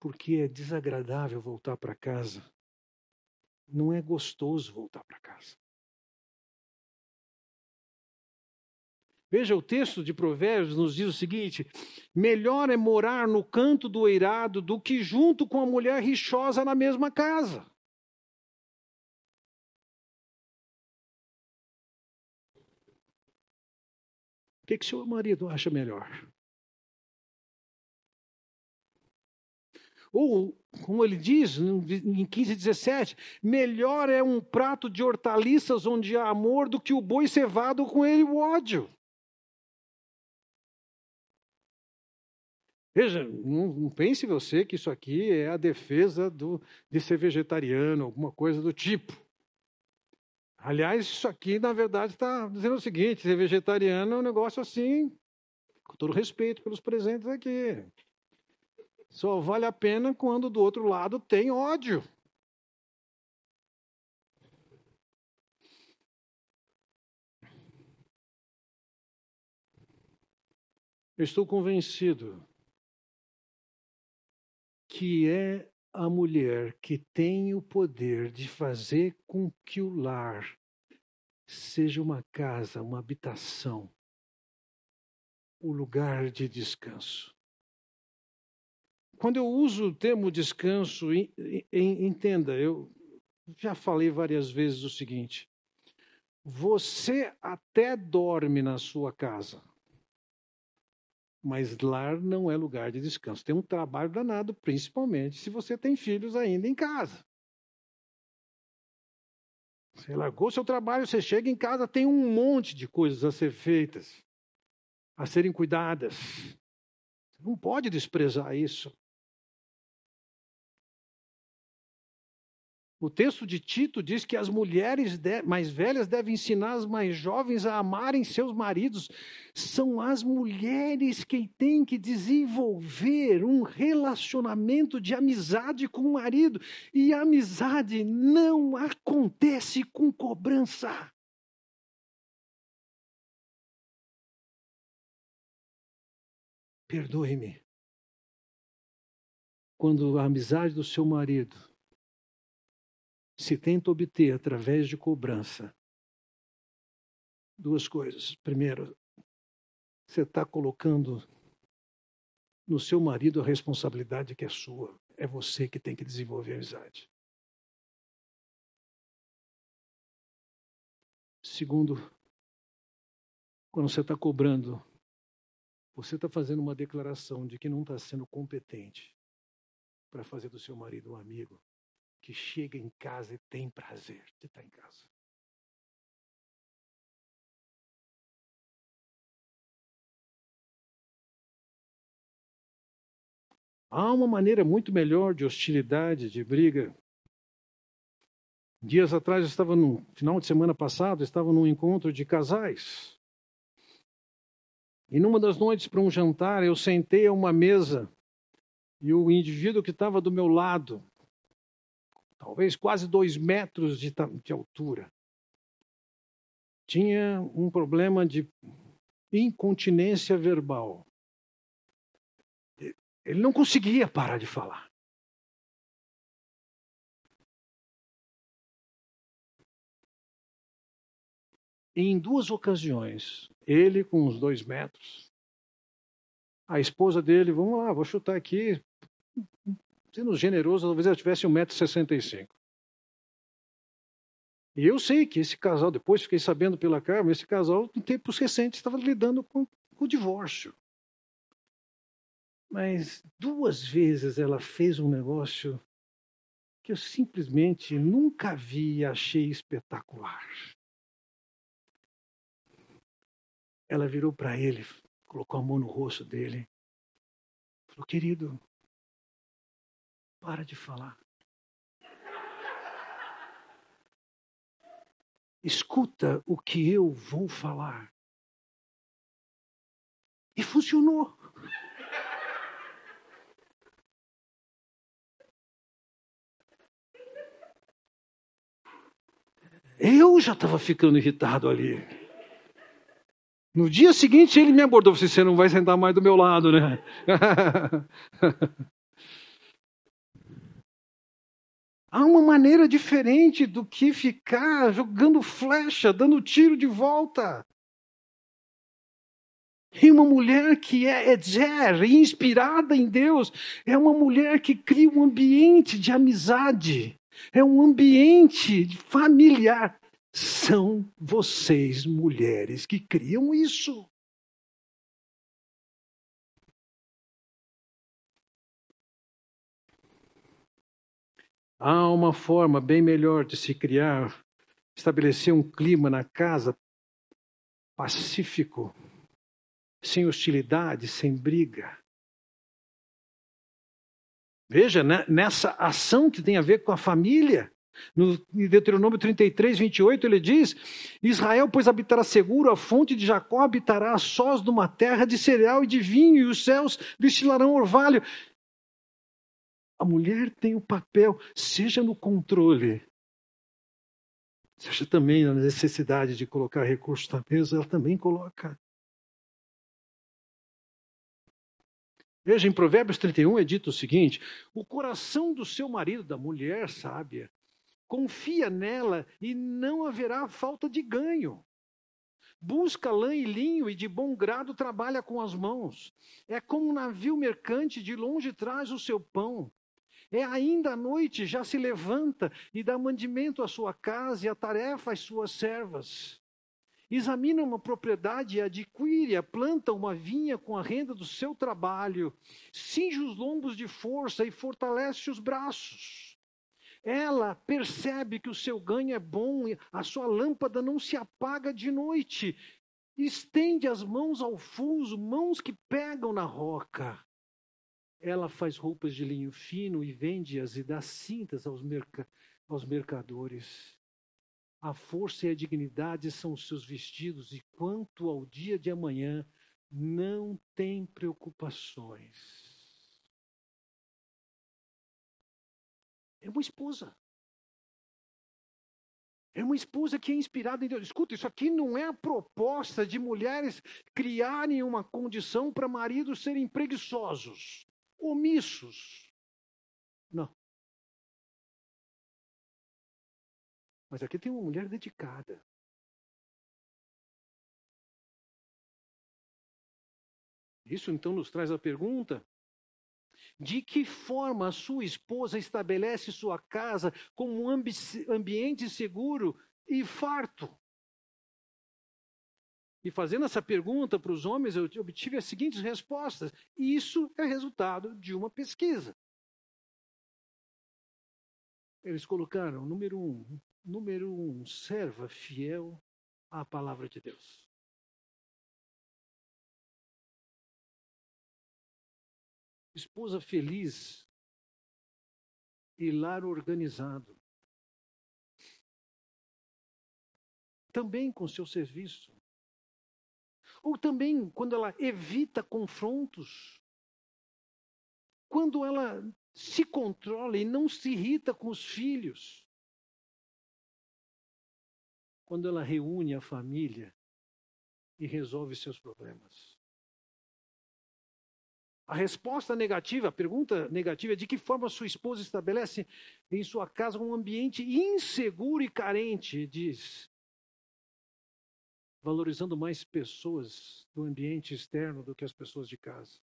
porque é desagradável voltar para casa? Não é gostoso voltar para casa. Veja, o texto de Provérbios nos diz o seguinte: melhor é morar no canto do eirado do que junto com a mulher rixosa na mesma casa. Que, que seu marido acha melhor? Ou, como ele diz em 15, 17, melhor é um prato de hortaliças onde há amor do que o boi cevado com ele o ódio. Veja, não, pense você que isso aqui é a defesa do, de ser vegetariano, alguma coisa do tipo. Aliás, isso aqui, na verdade, está dizendo o seguinte: ser vegetariano é um negócio assim, com todo respeito pelos presentes aqui. Só vale a pena quando do outro lado tem ódio. Eu estou convencido que é a mulher que tem o poder de fazer com que o lar seja uma casa, uma habitação, o um lugar de descanso. Quando eu uso o termo descanso, entenda, eu já falei várias vezes o seguinte: você até dorme na sua casa, Mas lar não é lugar de descanso. Tem um trabalho danado, principalmente se você tem filhos ainda em casa. Você largou seu trabalho, você chega em casa, tem um monte de coisas a ser feitas, a serem cuidadas. Você não pode desprezar isso. O texto de Tito diz que as mulheres mais velhas devem ensinar as mais jovens a amarem seus maridos. São as mulheres que têm que desenvolver um relacionamento de amizade com o marido. E a amizade não acontece com cobrança. Perdoe-me. Quando a amizade do seu marido se tenta obter através de cobrança duas coisas. Primeiro, você está colocando no seu marido a responsabilidade que é sua. É você que tem que desenvolver a amizade. Segundo, quando você está cobrando, você está fazendo uma declaração de que não está sendo competente para fazer do seu marido um amigo que chega em casa e tem prazer de estar em casa. Há uma maneira muito melhor de hostilidade, de briga. Dias atrás, eu estava no final de semana passado, estava num encontro de casais. E numa das noites para um jantar, eu sentei a uma mesa e o indivíduo que estava do meu lado talvez quase dois metros de, de altura. Tinha um problema de incontinência verbal. Ele não conseguia parar de falar. Em duas ocasiões, ele com uns dois metros, a esposa dele, vamos lá, vou chutar aqui, Sendo generoso, talvez ela tivesse 1,65m. E eu sei que esse casal, depois fiquei sabendo pela Carmen, esse casal, em tempos recentes, estava lidando com, com o divórcio. Mas duas vezes ela fez um negócio que eu simplesmente nunca vi e achei espetacular. Ela virou para ele, colocou a mão no rosto dele, falou: Querido, para de falar. Escuta o que eu vou falar. E funcionou. Eu já estava ficando irritado ali. No dia seguinte ele me abordou, você não vai sentar mais do meu lado, né? *laughs* Há uma maneira diferente do que ficar jogando flecha, dando tiro de volta. E uma mulher que é Edzer, inspirada em Deus, é uma mulher que cria um ambiente de amizade, é um ambiente familiar. São vocês, mulheres, que criam isso. Há uma forma bem melhor de se criar, estabelecer um clima na casa pacífico, sem hostilidade, sem briga. Veja, né, nessa ação que tem a ver com a família, no Deuteronômio 33, 28, ele diz: Israel, pois habitará seguro, a fonte de Jacó habitará a sós numa terra de cereal e de vinho, e os céus destilarão orvalho. A mulher tem o papel, seja no controle, seja também na necessidade de colocar recursos na mesa, ela também coloca. Veja, em Provérbios 31 é dito o seguinte: o coração do seu marido, da mulher sábia, confia nela e não haverá falta de ganho. Busca lã e linho e de bom grado trabalha com as mãos. É como um navio mercante, de longe traz o seu pão. É ainda à noite, já se levanta e dá mandamento à sua casa e a tarefa às suas servas. examina uma propriedade e adquire, planta uma vinha com a renda do seu trabalho, cinge os lombos de força e fortalece os braços. Ela percebe que o seu ganho é bom, a sua lâmpada não se apaga de noite. Estende as mãos ao fuso, mãos que pegam na roca. Ela faz roupas de linho fino e vende-as e dá cintas aos, merc aos mercadores. A força e a dignidade são os seus vestidos, e quanto ao dia de amanhã, não tem preocupações. É uma esposa. É uma esposa que é inspirada em Deus. Escuta, isso aqui não é a proposta de mulheres criarem uma condição para maridos serem preguiçosos omissos. Não. Mas aqui tem uma mulher dedicada. Isso então nos traz a pergunta: de que forma a sua esposa estabelece sua casa como um ambi ambiente seguro e farto? E fazendo essa pergunta para os homens, eu obtive as seguintes respostas. Isso é resultado de uma pesquisa. Eles colocaram, número um, número um, serva fiel à palavra de Deus. Esposa feliz e lar organizado. Também com seu serviço. Ou também quando ela evita confrontos. Quando ela se controla e não se irrita com os filhos. Quando ela reúne a família e resolve seus problemas. A resposta negativa, a pergunta negativa é de que forma sua esposa estabelece em sua casa um ambiente inseguro e carente, diz valorizando mais pessoas do ambiente externo do que as pessoas de casa.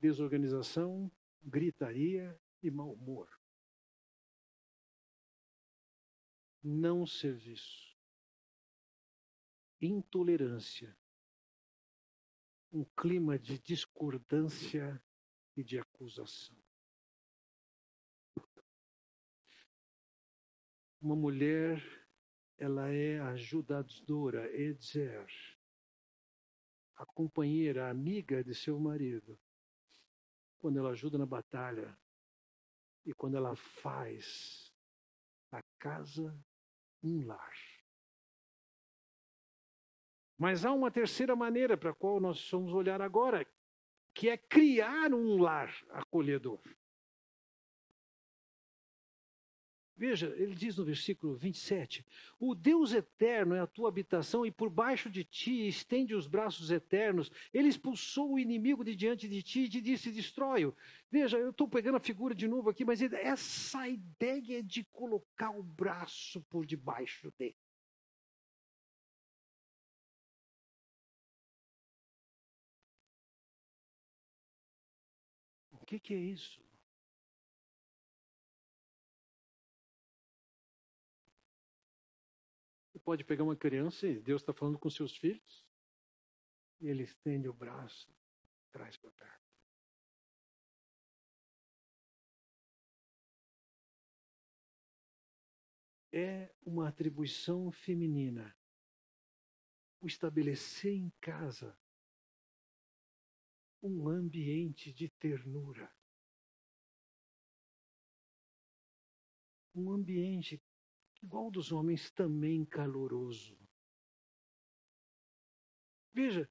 Desorganização, gritaria e mau humor. Não serviço. Intolerância. Um clima de discordância e de acusação. Uma mulher ela é ajudadora, Edzer, a companheira, a amiga de seu marido. Quando ela ajuda na batalha e quando ela faz a casa um lar. Mas há uma terceira maneira para a qual nós vamos olhar agora, que é criar um lar acolhedor. Veja, ele diz no versículo 27: O Deus eterno é a tua habitação, e por baixo de ti estende os braços eternos. Ele expulsou o inimigo de diante de ti e te disse: Destrói-o. Veja, eu estou pegando a figura de novo aqui, mas essa ideia de colocar o braço por debaixo dele. O que, que é isso? Pode pegar uma criança e Deus está falando com seus filhos, e ele estende o braço, traz para perto. É uma atribuição feminina. O estabelecer em casa um ambiente de ternura. Um ambiente igual dos homens, também caloroso. Veja,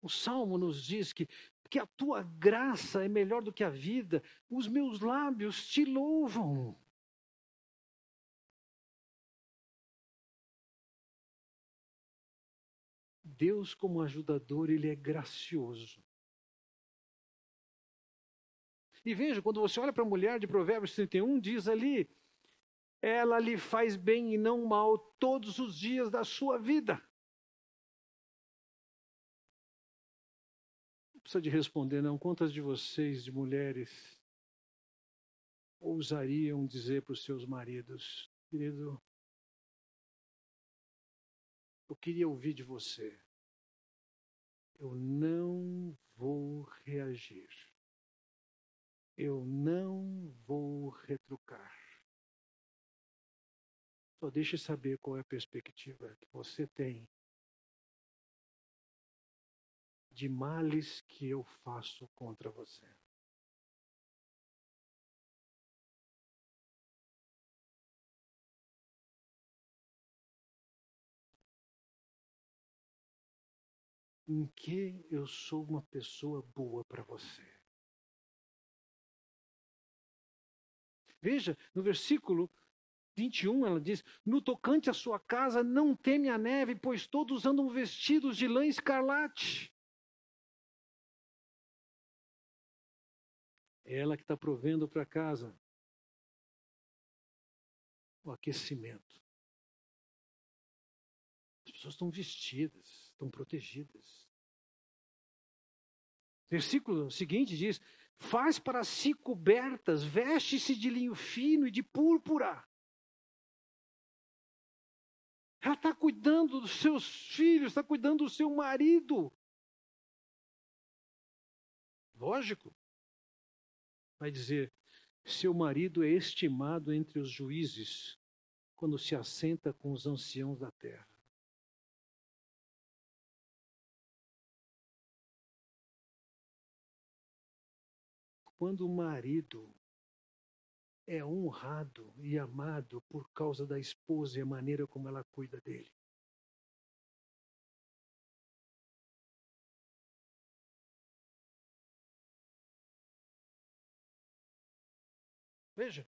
o Salmo nos diz que, que a tua graça é melhor do que a vida, os meus lábios te louvam. Deus, como ajudador, ele é gracioso. E veja, quando você olha para a mulher de Provérbios 31, diz ali: ela lhe faz bem e não mal todos os dias da sua vida. Não precisa de responder, não. Quantas de vocês, de mulheres, ousariam dizer para os seus maridos, querido, eu queria ouvir de você. Eu não vou reagir. Eu não vou retrucar. Só deixe saber qual é a perspectiva que você tem de males que eu faço contra você. Em que eu sou uma pessoa boa para você? Veja, no versículo 21, ela diz: No tocante à sua casa, não teme a neve, pois todos andam vestidos de lã escarlate. É ela que está provendo para casa o aquecimento. As pessoas estão vestidas, estão protegidas. Versículo seguinte diz: Faz para si cobertas, veste-se de linho fino e de púrpura. Ela está cuidando dos seus filhos, está cuidando do seu marido. Lógico vai dizer: seu marido é estimado entre os juízes quando se assenta com os anciãos da terra. Quando o marido é honrado e amado por causa da esposa e a maneira como ela cuida dele. Veja,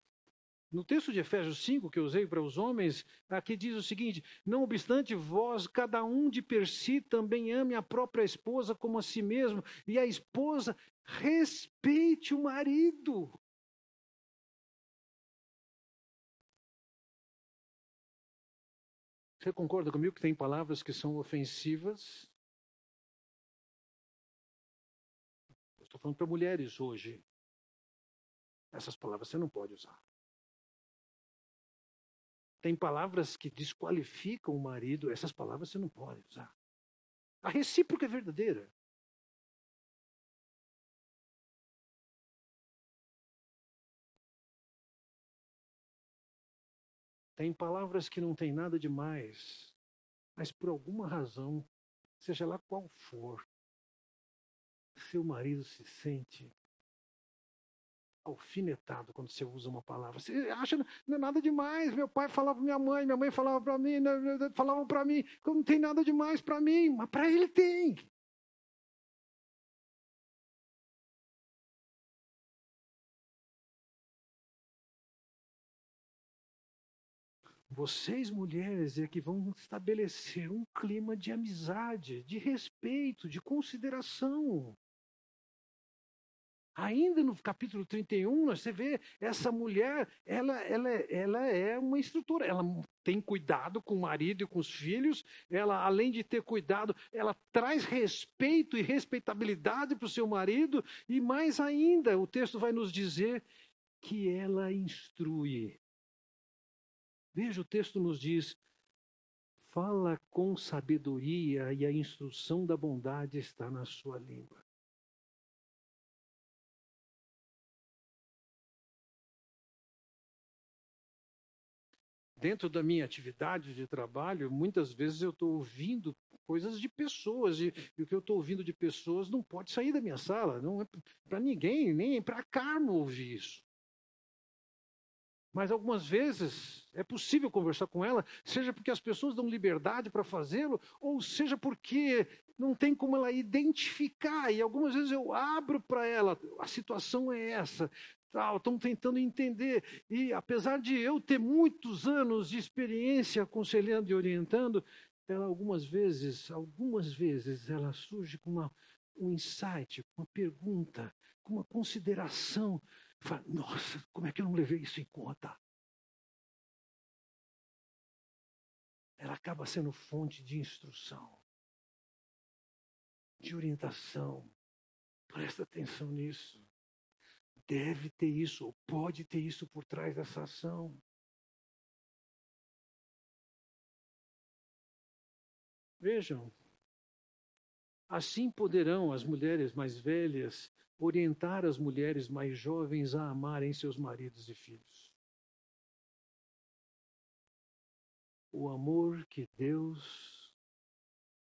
no texto de Efésios 5, que eu usei para os homens, aqui diz o seguinte: Não obstante vós, cada um de per si também ame a própria esposa como a si mesmo, e a esposa respeite o marido. Você concorda comigo que tem palavras que são ofensivas? Estou falando para mulheres hoje. Essas palavras você não pode usar. Tem palavras que desqualificam o marido, essas palavras você não pode usar. A recíproca é verdadeira. Tem palavras que não tem nada de mais, mas por alguma razão, seja lá qual for, seu marido se sente alfinetado quando você usa uma palavra. Você acha não é nada demais. Meu pai falava para minha mãe, minha mãe falava para mim, né, né, né, falavam para mim, não tem nada demais para mim, mas para ele tem. Vocês, mulheres, é que vão estabelecer um clima de amizade, de respeito, de consideração. Ainda no capítulo 31, você vê essa mulher, ela, ela, ela é uma instrutora, ela tem cuidado com o marido e com os filhos, ela, além de ter cuidado, ela traz respeito e respeitabilidade para o seu marido, e mais ainda, o texto vai nos dizer que ela instrui. Veja, o texto nos diz: fala com sabedoria, e a instrução da bondade está na sua língua. dentro da minha atividade de trabalho, muitas vezes eu estou ouvindo coisas de pessoas, e, e o que eu estou ouvindo de pessoas não pode sair da minha sala, não é para ninguém, nem para Carmo ouvir isso. Mas algumas vezes é possível conversar com ela, seja porque as pessoas dão liberdade para fazê-lo, ou seja porque não tem como ela identificar. E algumas vezes eu abro para ela, a situação é essa, tal, estão tentando entender. E apesar de eu ter muitos anos de experiência aconselhando e orientando, ela algumas vezes, algumas vezes, ela surge com uma, um insight, uma pergunta, com uma consideração Fala, nossa, como é que eu não levei isso em conta? Ela acaba sendo fonte de instrução, de orientação. Presta atenção nisso. Deve ter isso, ou pode ter isso por trás dessa ação. Vejam, assim poderão as mulheres mais velhas orientar as mulheres mais jovens a amarem seus maridos e filhos. O amor que Deus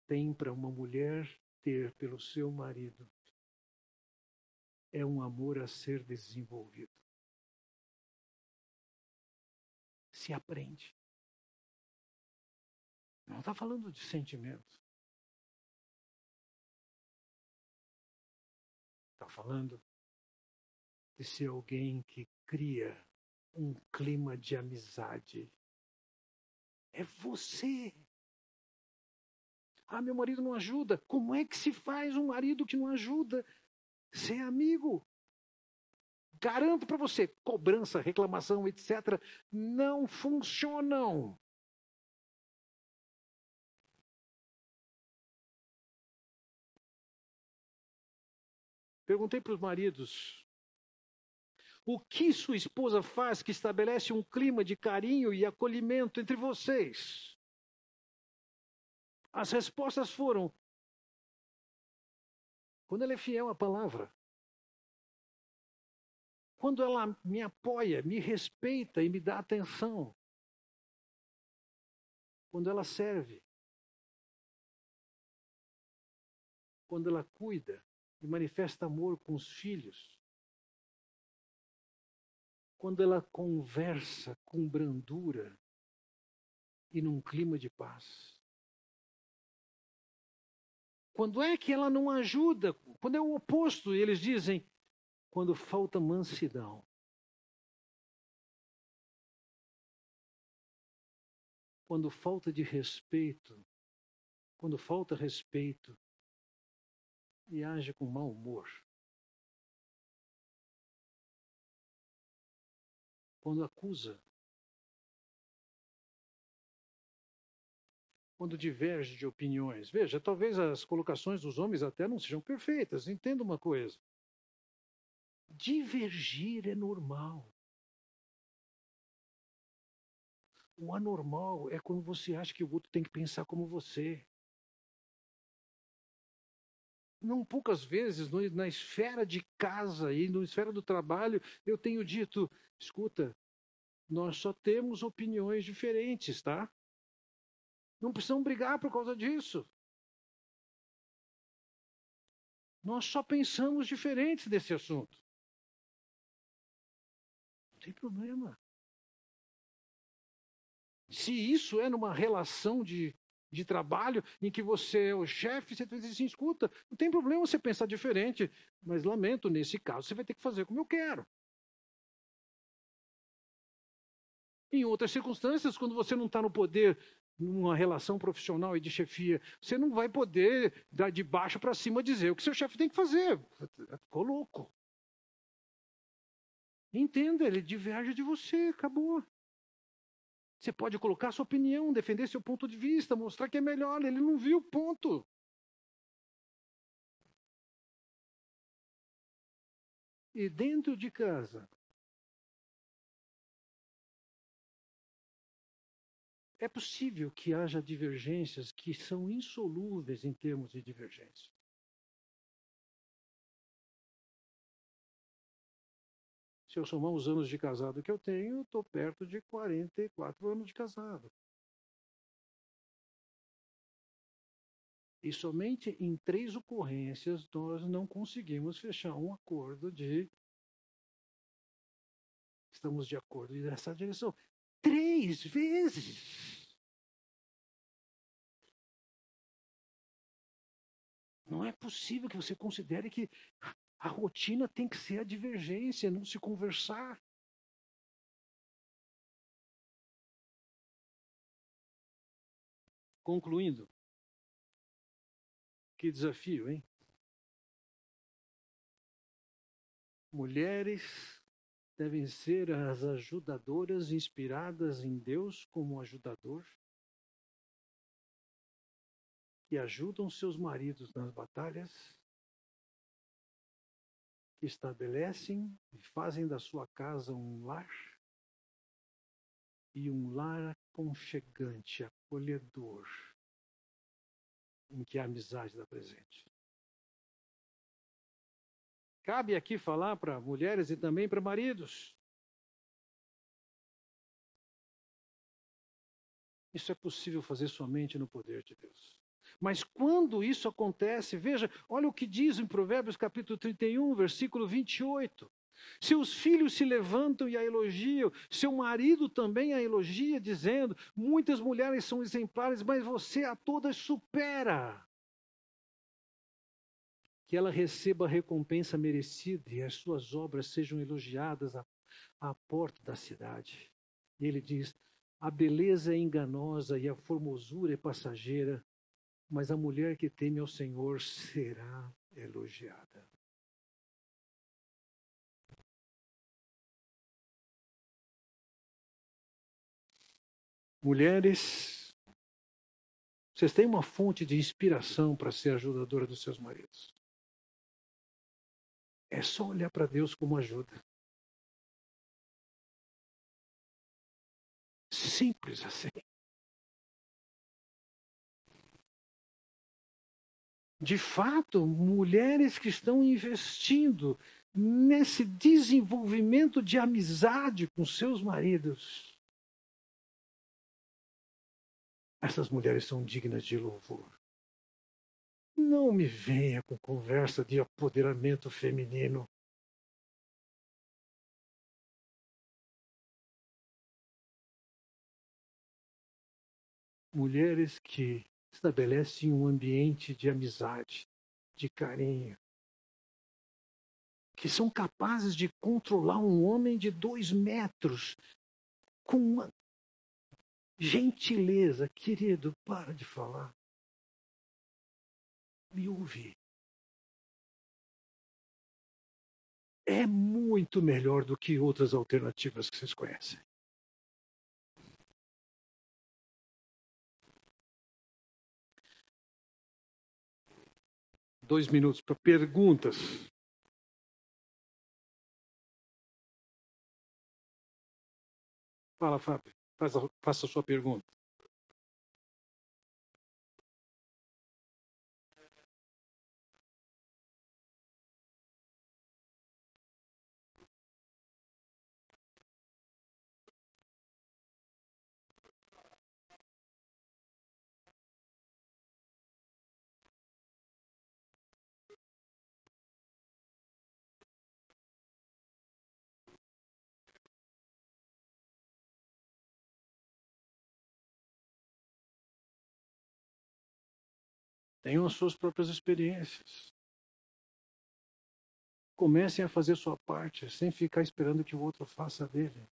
tem para uma mulher ter pelo seu marido é um amor a ser desenvolvido. Se aprende. Não está falando de sentimento. Falando de ser alguém que cria um clima de amizade. É você. Ah, meu marido não ajuda. Como é que se faz um marido que não ajuda? Ser amigo. Garanto para você, cobrança, reclamação, etc., não funcionam. Perguntei para os maridos: o que sua esposa faz que estabelece um clima de carinho e acolhimento entre vocês? As respostas foram: quando ela é fiel à palavra, quando ela me apoia, me respeita e me dá atenção, quando ela serve, quando ela cuida, e manifesta amor com os filhos. Quando ela conversa com brandura e num clima de paz. Quando é que ela não ajuda? Quando é o oposto, eles dizem, quando falta mansidão. Quando falta de respeito, quando falta respeito, e age com mau humor. Quando acusa, quando diverge de opiniões. Veja, talvez as colocações dos homens até não sejam perfeitas, entenda uma coisa. Divergir é normal. O anormal é quando você acha que o outro tem que pensar como você não poucas vezes na esfera de casa e na esfera do trabalho, eu tenho dito: escuta, nós só temos opiniões diferentes, tá? Não precisamos brigar por causa disso. Nós só pensamos diferentes desse assunto. Não tem problema. Se isso é numa relação de de trabalho em que você é o chefe, você diz assim, escuta, não tem problema você pensar diferente, mas lamento, nesse caso você vai ter que fazer como eu quero. Em outras circunstâncias, quando você não está no poder numa relação profissional e de chefia, você não vai poder dar de baixo para cima dizer o que seu chefe tem que fazer. Ficou louco. Entenda, ele diverge de você, acabou. Você pode colocar sua opinião, defender seu ponto de vista, mostrar que é melhor. Ele não viu, ponto. E dentro de casa, é possível que haja divergências que são insolúveis em termos de divergência. Se eu somar os anos de casado que eu tenho, estou perto de 44 anos de casado. E somente em três ocorrências nós não conseguimos fechar um acordo de. Estamos de acordo nessa direção. Três vezes! Não é possível que você considere que a rotina tem que ser a divergência, não se conversar. Concluindo, que desafio, hein? Mulheres devem ser as ajudadoras inspiradas em Deus como ajudador, que ajudam seus maridos nas batalhas que estabelecem e fazem da sua casa um lar e um lar aconchegante, acolhedor, em que a amizade está presente. Cabe aqui falar para mulheres e também para maridos. Isso é possível fazer somente no poder de Deus. Mas quando isso acontece, veja, olha o que diz em Provérbios capítulo 31, versículo 28. Seus filhos se levantam e a elogiam, seu marido também a elogia, dizendo: Muitas mulheres são exemplares, mas você a todas supera. Que ela receba a recompensa merecida e as suas obras sejam elogiadas à, à porta da cidade. E ele diz: A beleza é enganosa e a formosura é passageira, mas a mulher que teme ao Senhor será elogiada. Mulheres, vocês têm uma fonte de inspiração para ser ajudadora dos seus maridos. É só olhar para Deus como ajuda. Simples assim. De fato, mulheres que estão investindo nesse desenvolvimento de amizade com seus maridos essas mulheres são dignas de louvor. Não me venha com conversa de apoderamento feminino. Mulheres que estabelecem um ambiente de amizade, de carinho, que são capazes de controlar um homem de dois metros com uma Gentileza, querido, para de falar. Me ouve. É muito melhor do que outras alternativas que vocês conhecem. Dois minutos para perguntas. Fala, Fábio. Faça, a sua pergunta. Tenham as suas próprias experiências. Comecem a fazer sua parte, sem ficar esperando que o outro faça dele.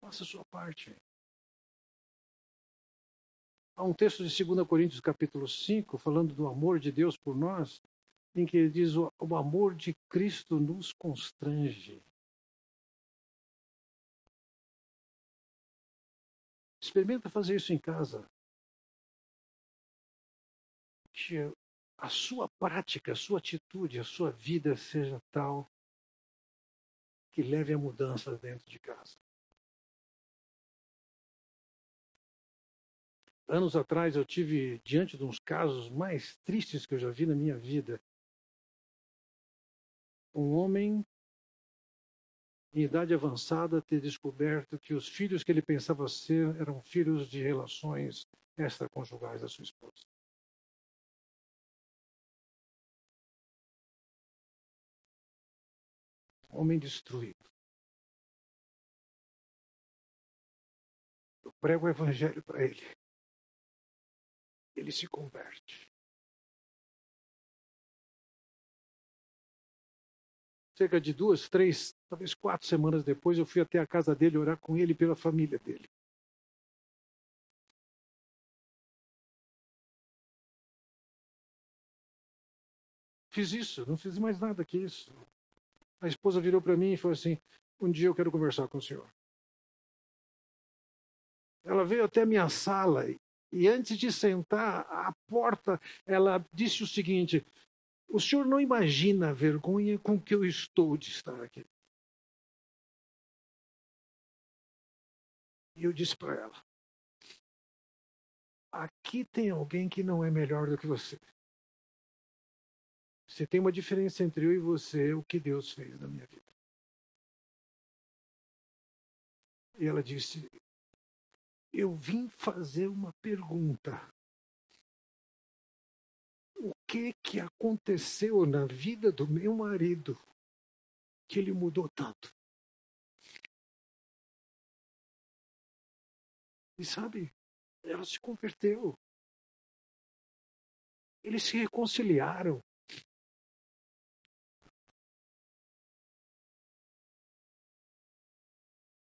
Faça sua parte. Há um texto de 2 Coríntios, capítulo 5, falando do amor de Deus por nós, em que ele diz: o amor de Cristo nos constrange. Experimenta fazer isso em casa que a sua prática, a sua atitude, a sua vida seja tal que leve a mudanças dentro de casa. Anos atrás eu tive diante de uns casos mais tristes que eu já vi na minha vida. Um homem em idade avançada ter descoberto que os filhos que ele pensava ser eram filhos de relações extraconjugais da sua esposa. Homem destruído. Eu prego o evangelho para ele. Ele se converte. Cerca de duas, três, talvez quatro semanas depois, eu fui até a casa dele orar com ele pela família dele. Fiz isso, não fiz mais nada que isso. A esposa virou para mim e falou assim: Um dia eu quero conversar com o senhor. Ela veio até a minha sala e antes de sentar à porta, ela disse o seguinte: O senhor não imagina a vergonha com que eu estou de estar aqui. E eu disse para ela: aqui tem alguém que não é melhor do que você. Se tem uma diferença entre eu e você, o que Deus fez na minha vida. E ela disse: Eu vim fazer uma pergunta. O que que aconteceu na vida do meu marido que ele mudou tanto? E sabe, ela se converteu. Eles se reconciliaram.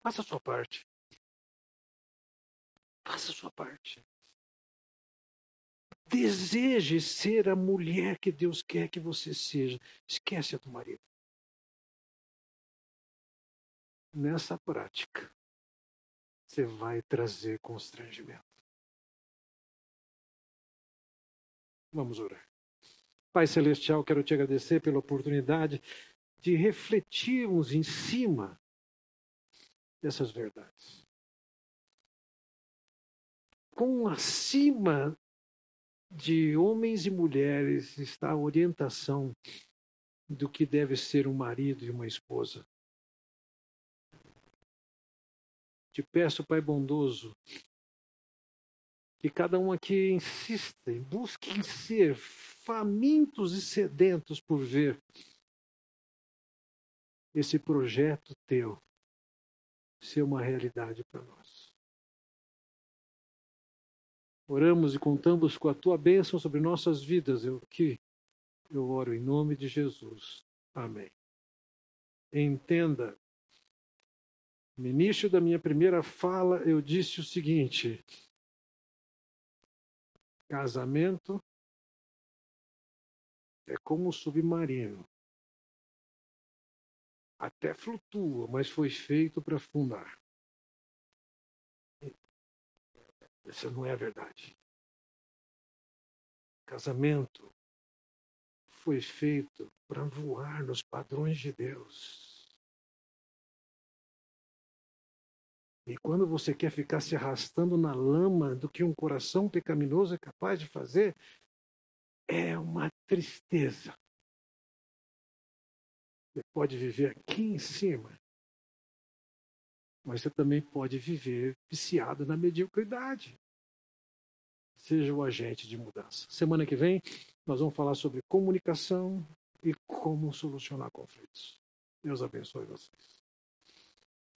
Faça a sua parte. Faça a sua parte. Deseje ser a mulher que Deus quer que você seja. Esquece a do marido. Nessa prática, você vai trazer constrangimento. Vamos orar. Pai Celestial, quero te agradecer pela oportunidade de refletirmos em cima dessas verdades. Com acima de homens e mulheres está a orientação do que deve ser um marido e uma esposa. Te peço, Pai bondoso, que cada um aqui insista, busque ser famintos e sedentos por ver esse projeto teu ser uma realidade para nós. Oramos e contamos com a tua bênção sobre nossas vidas. Eu que eu oro em nome de Jesus. Amém. Entenda no início da minha primeira fala, eu disse o seguinte: casamento é como um submarino. Até flutua, mas foi feito para afundar. Essa não é a verdade. Casamento foi feito para voar nos padrões de Deus. E quando você quer ficar se arrastando na lama do que um coração pecaminoso é capaz de fazer, é uma tristeza. Você pode viver aqui em cima, mas você também pode viver viciado na mediocridade. Seja o agente de mudança. Semana que vem, nós vamos falar sobre comunicação e como solucionar conflitos. Deus abençoe vocês.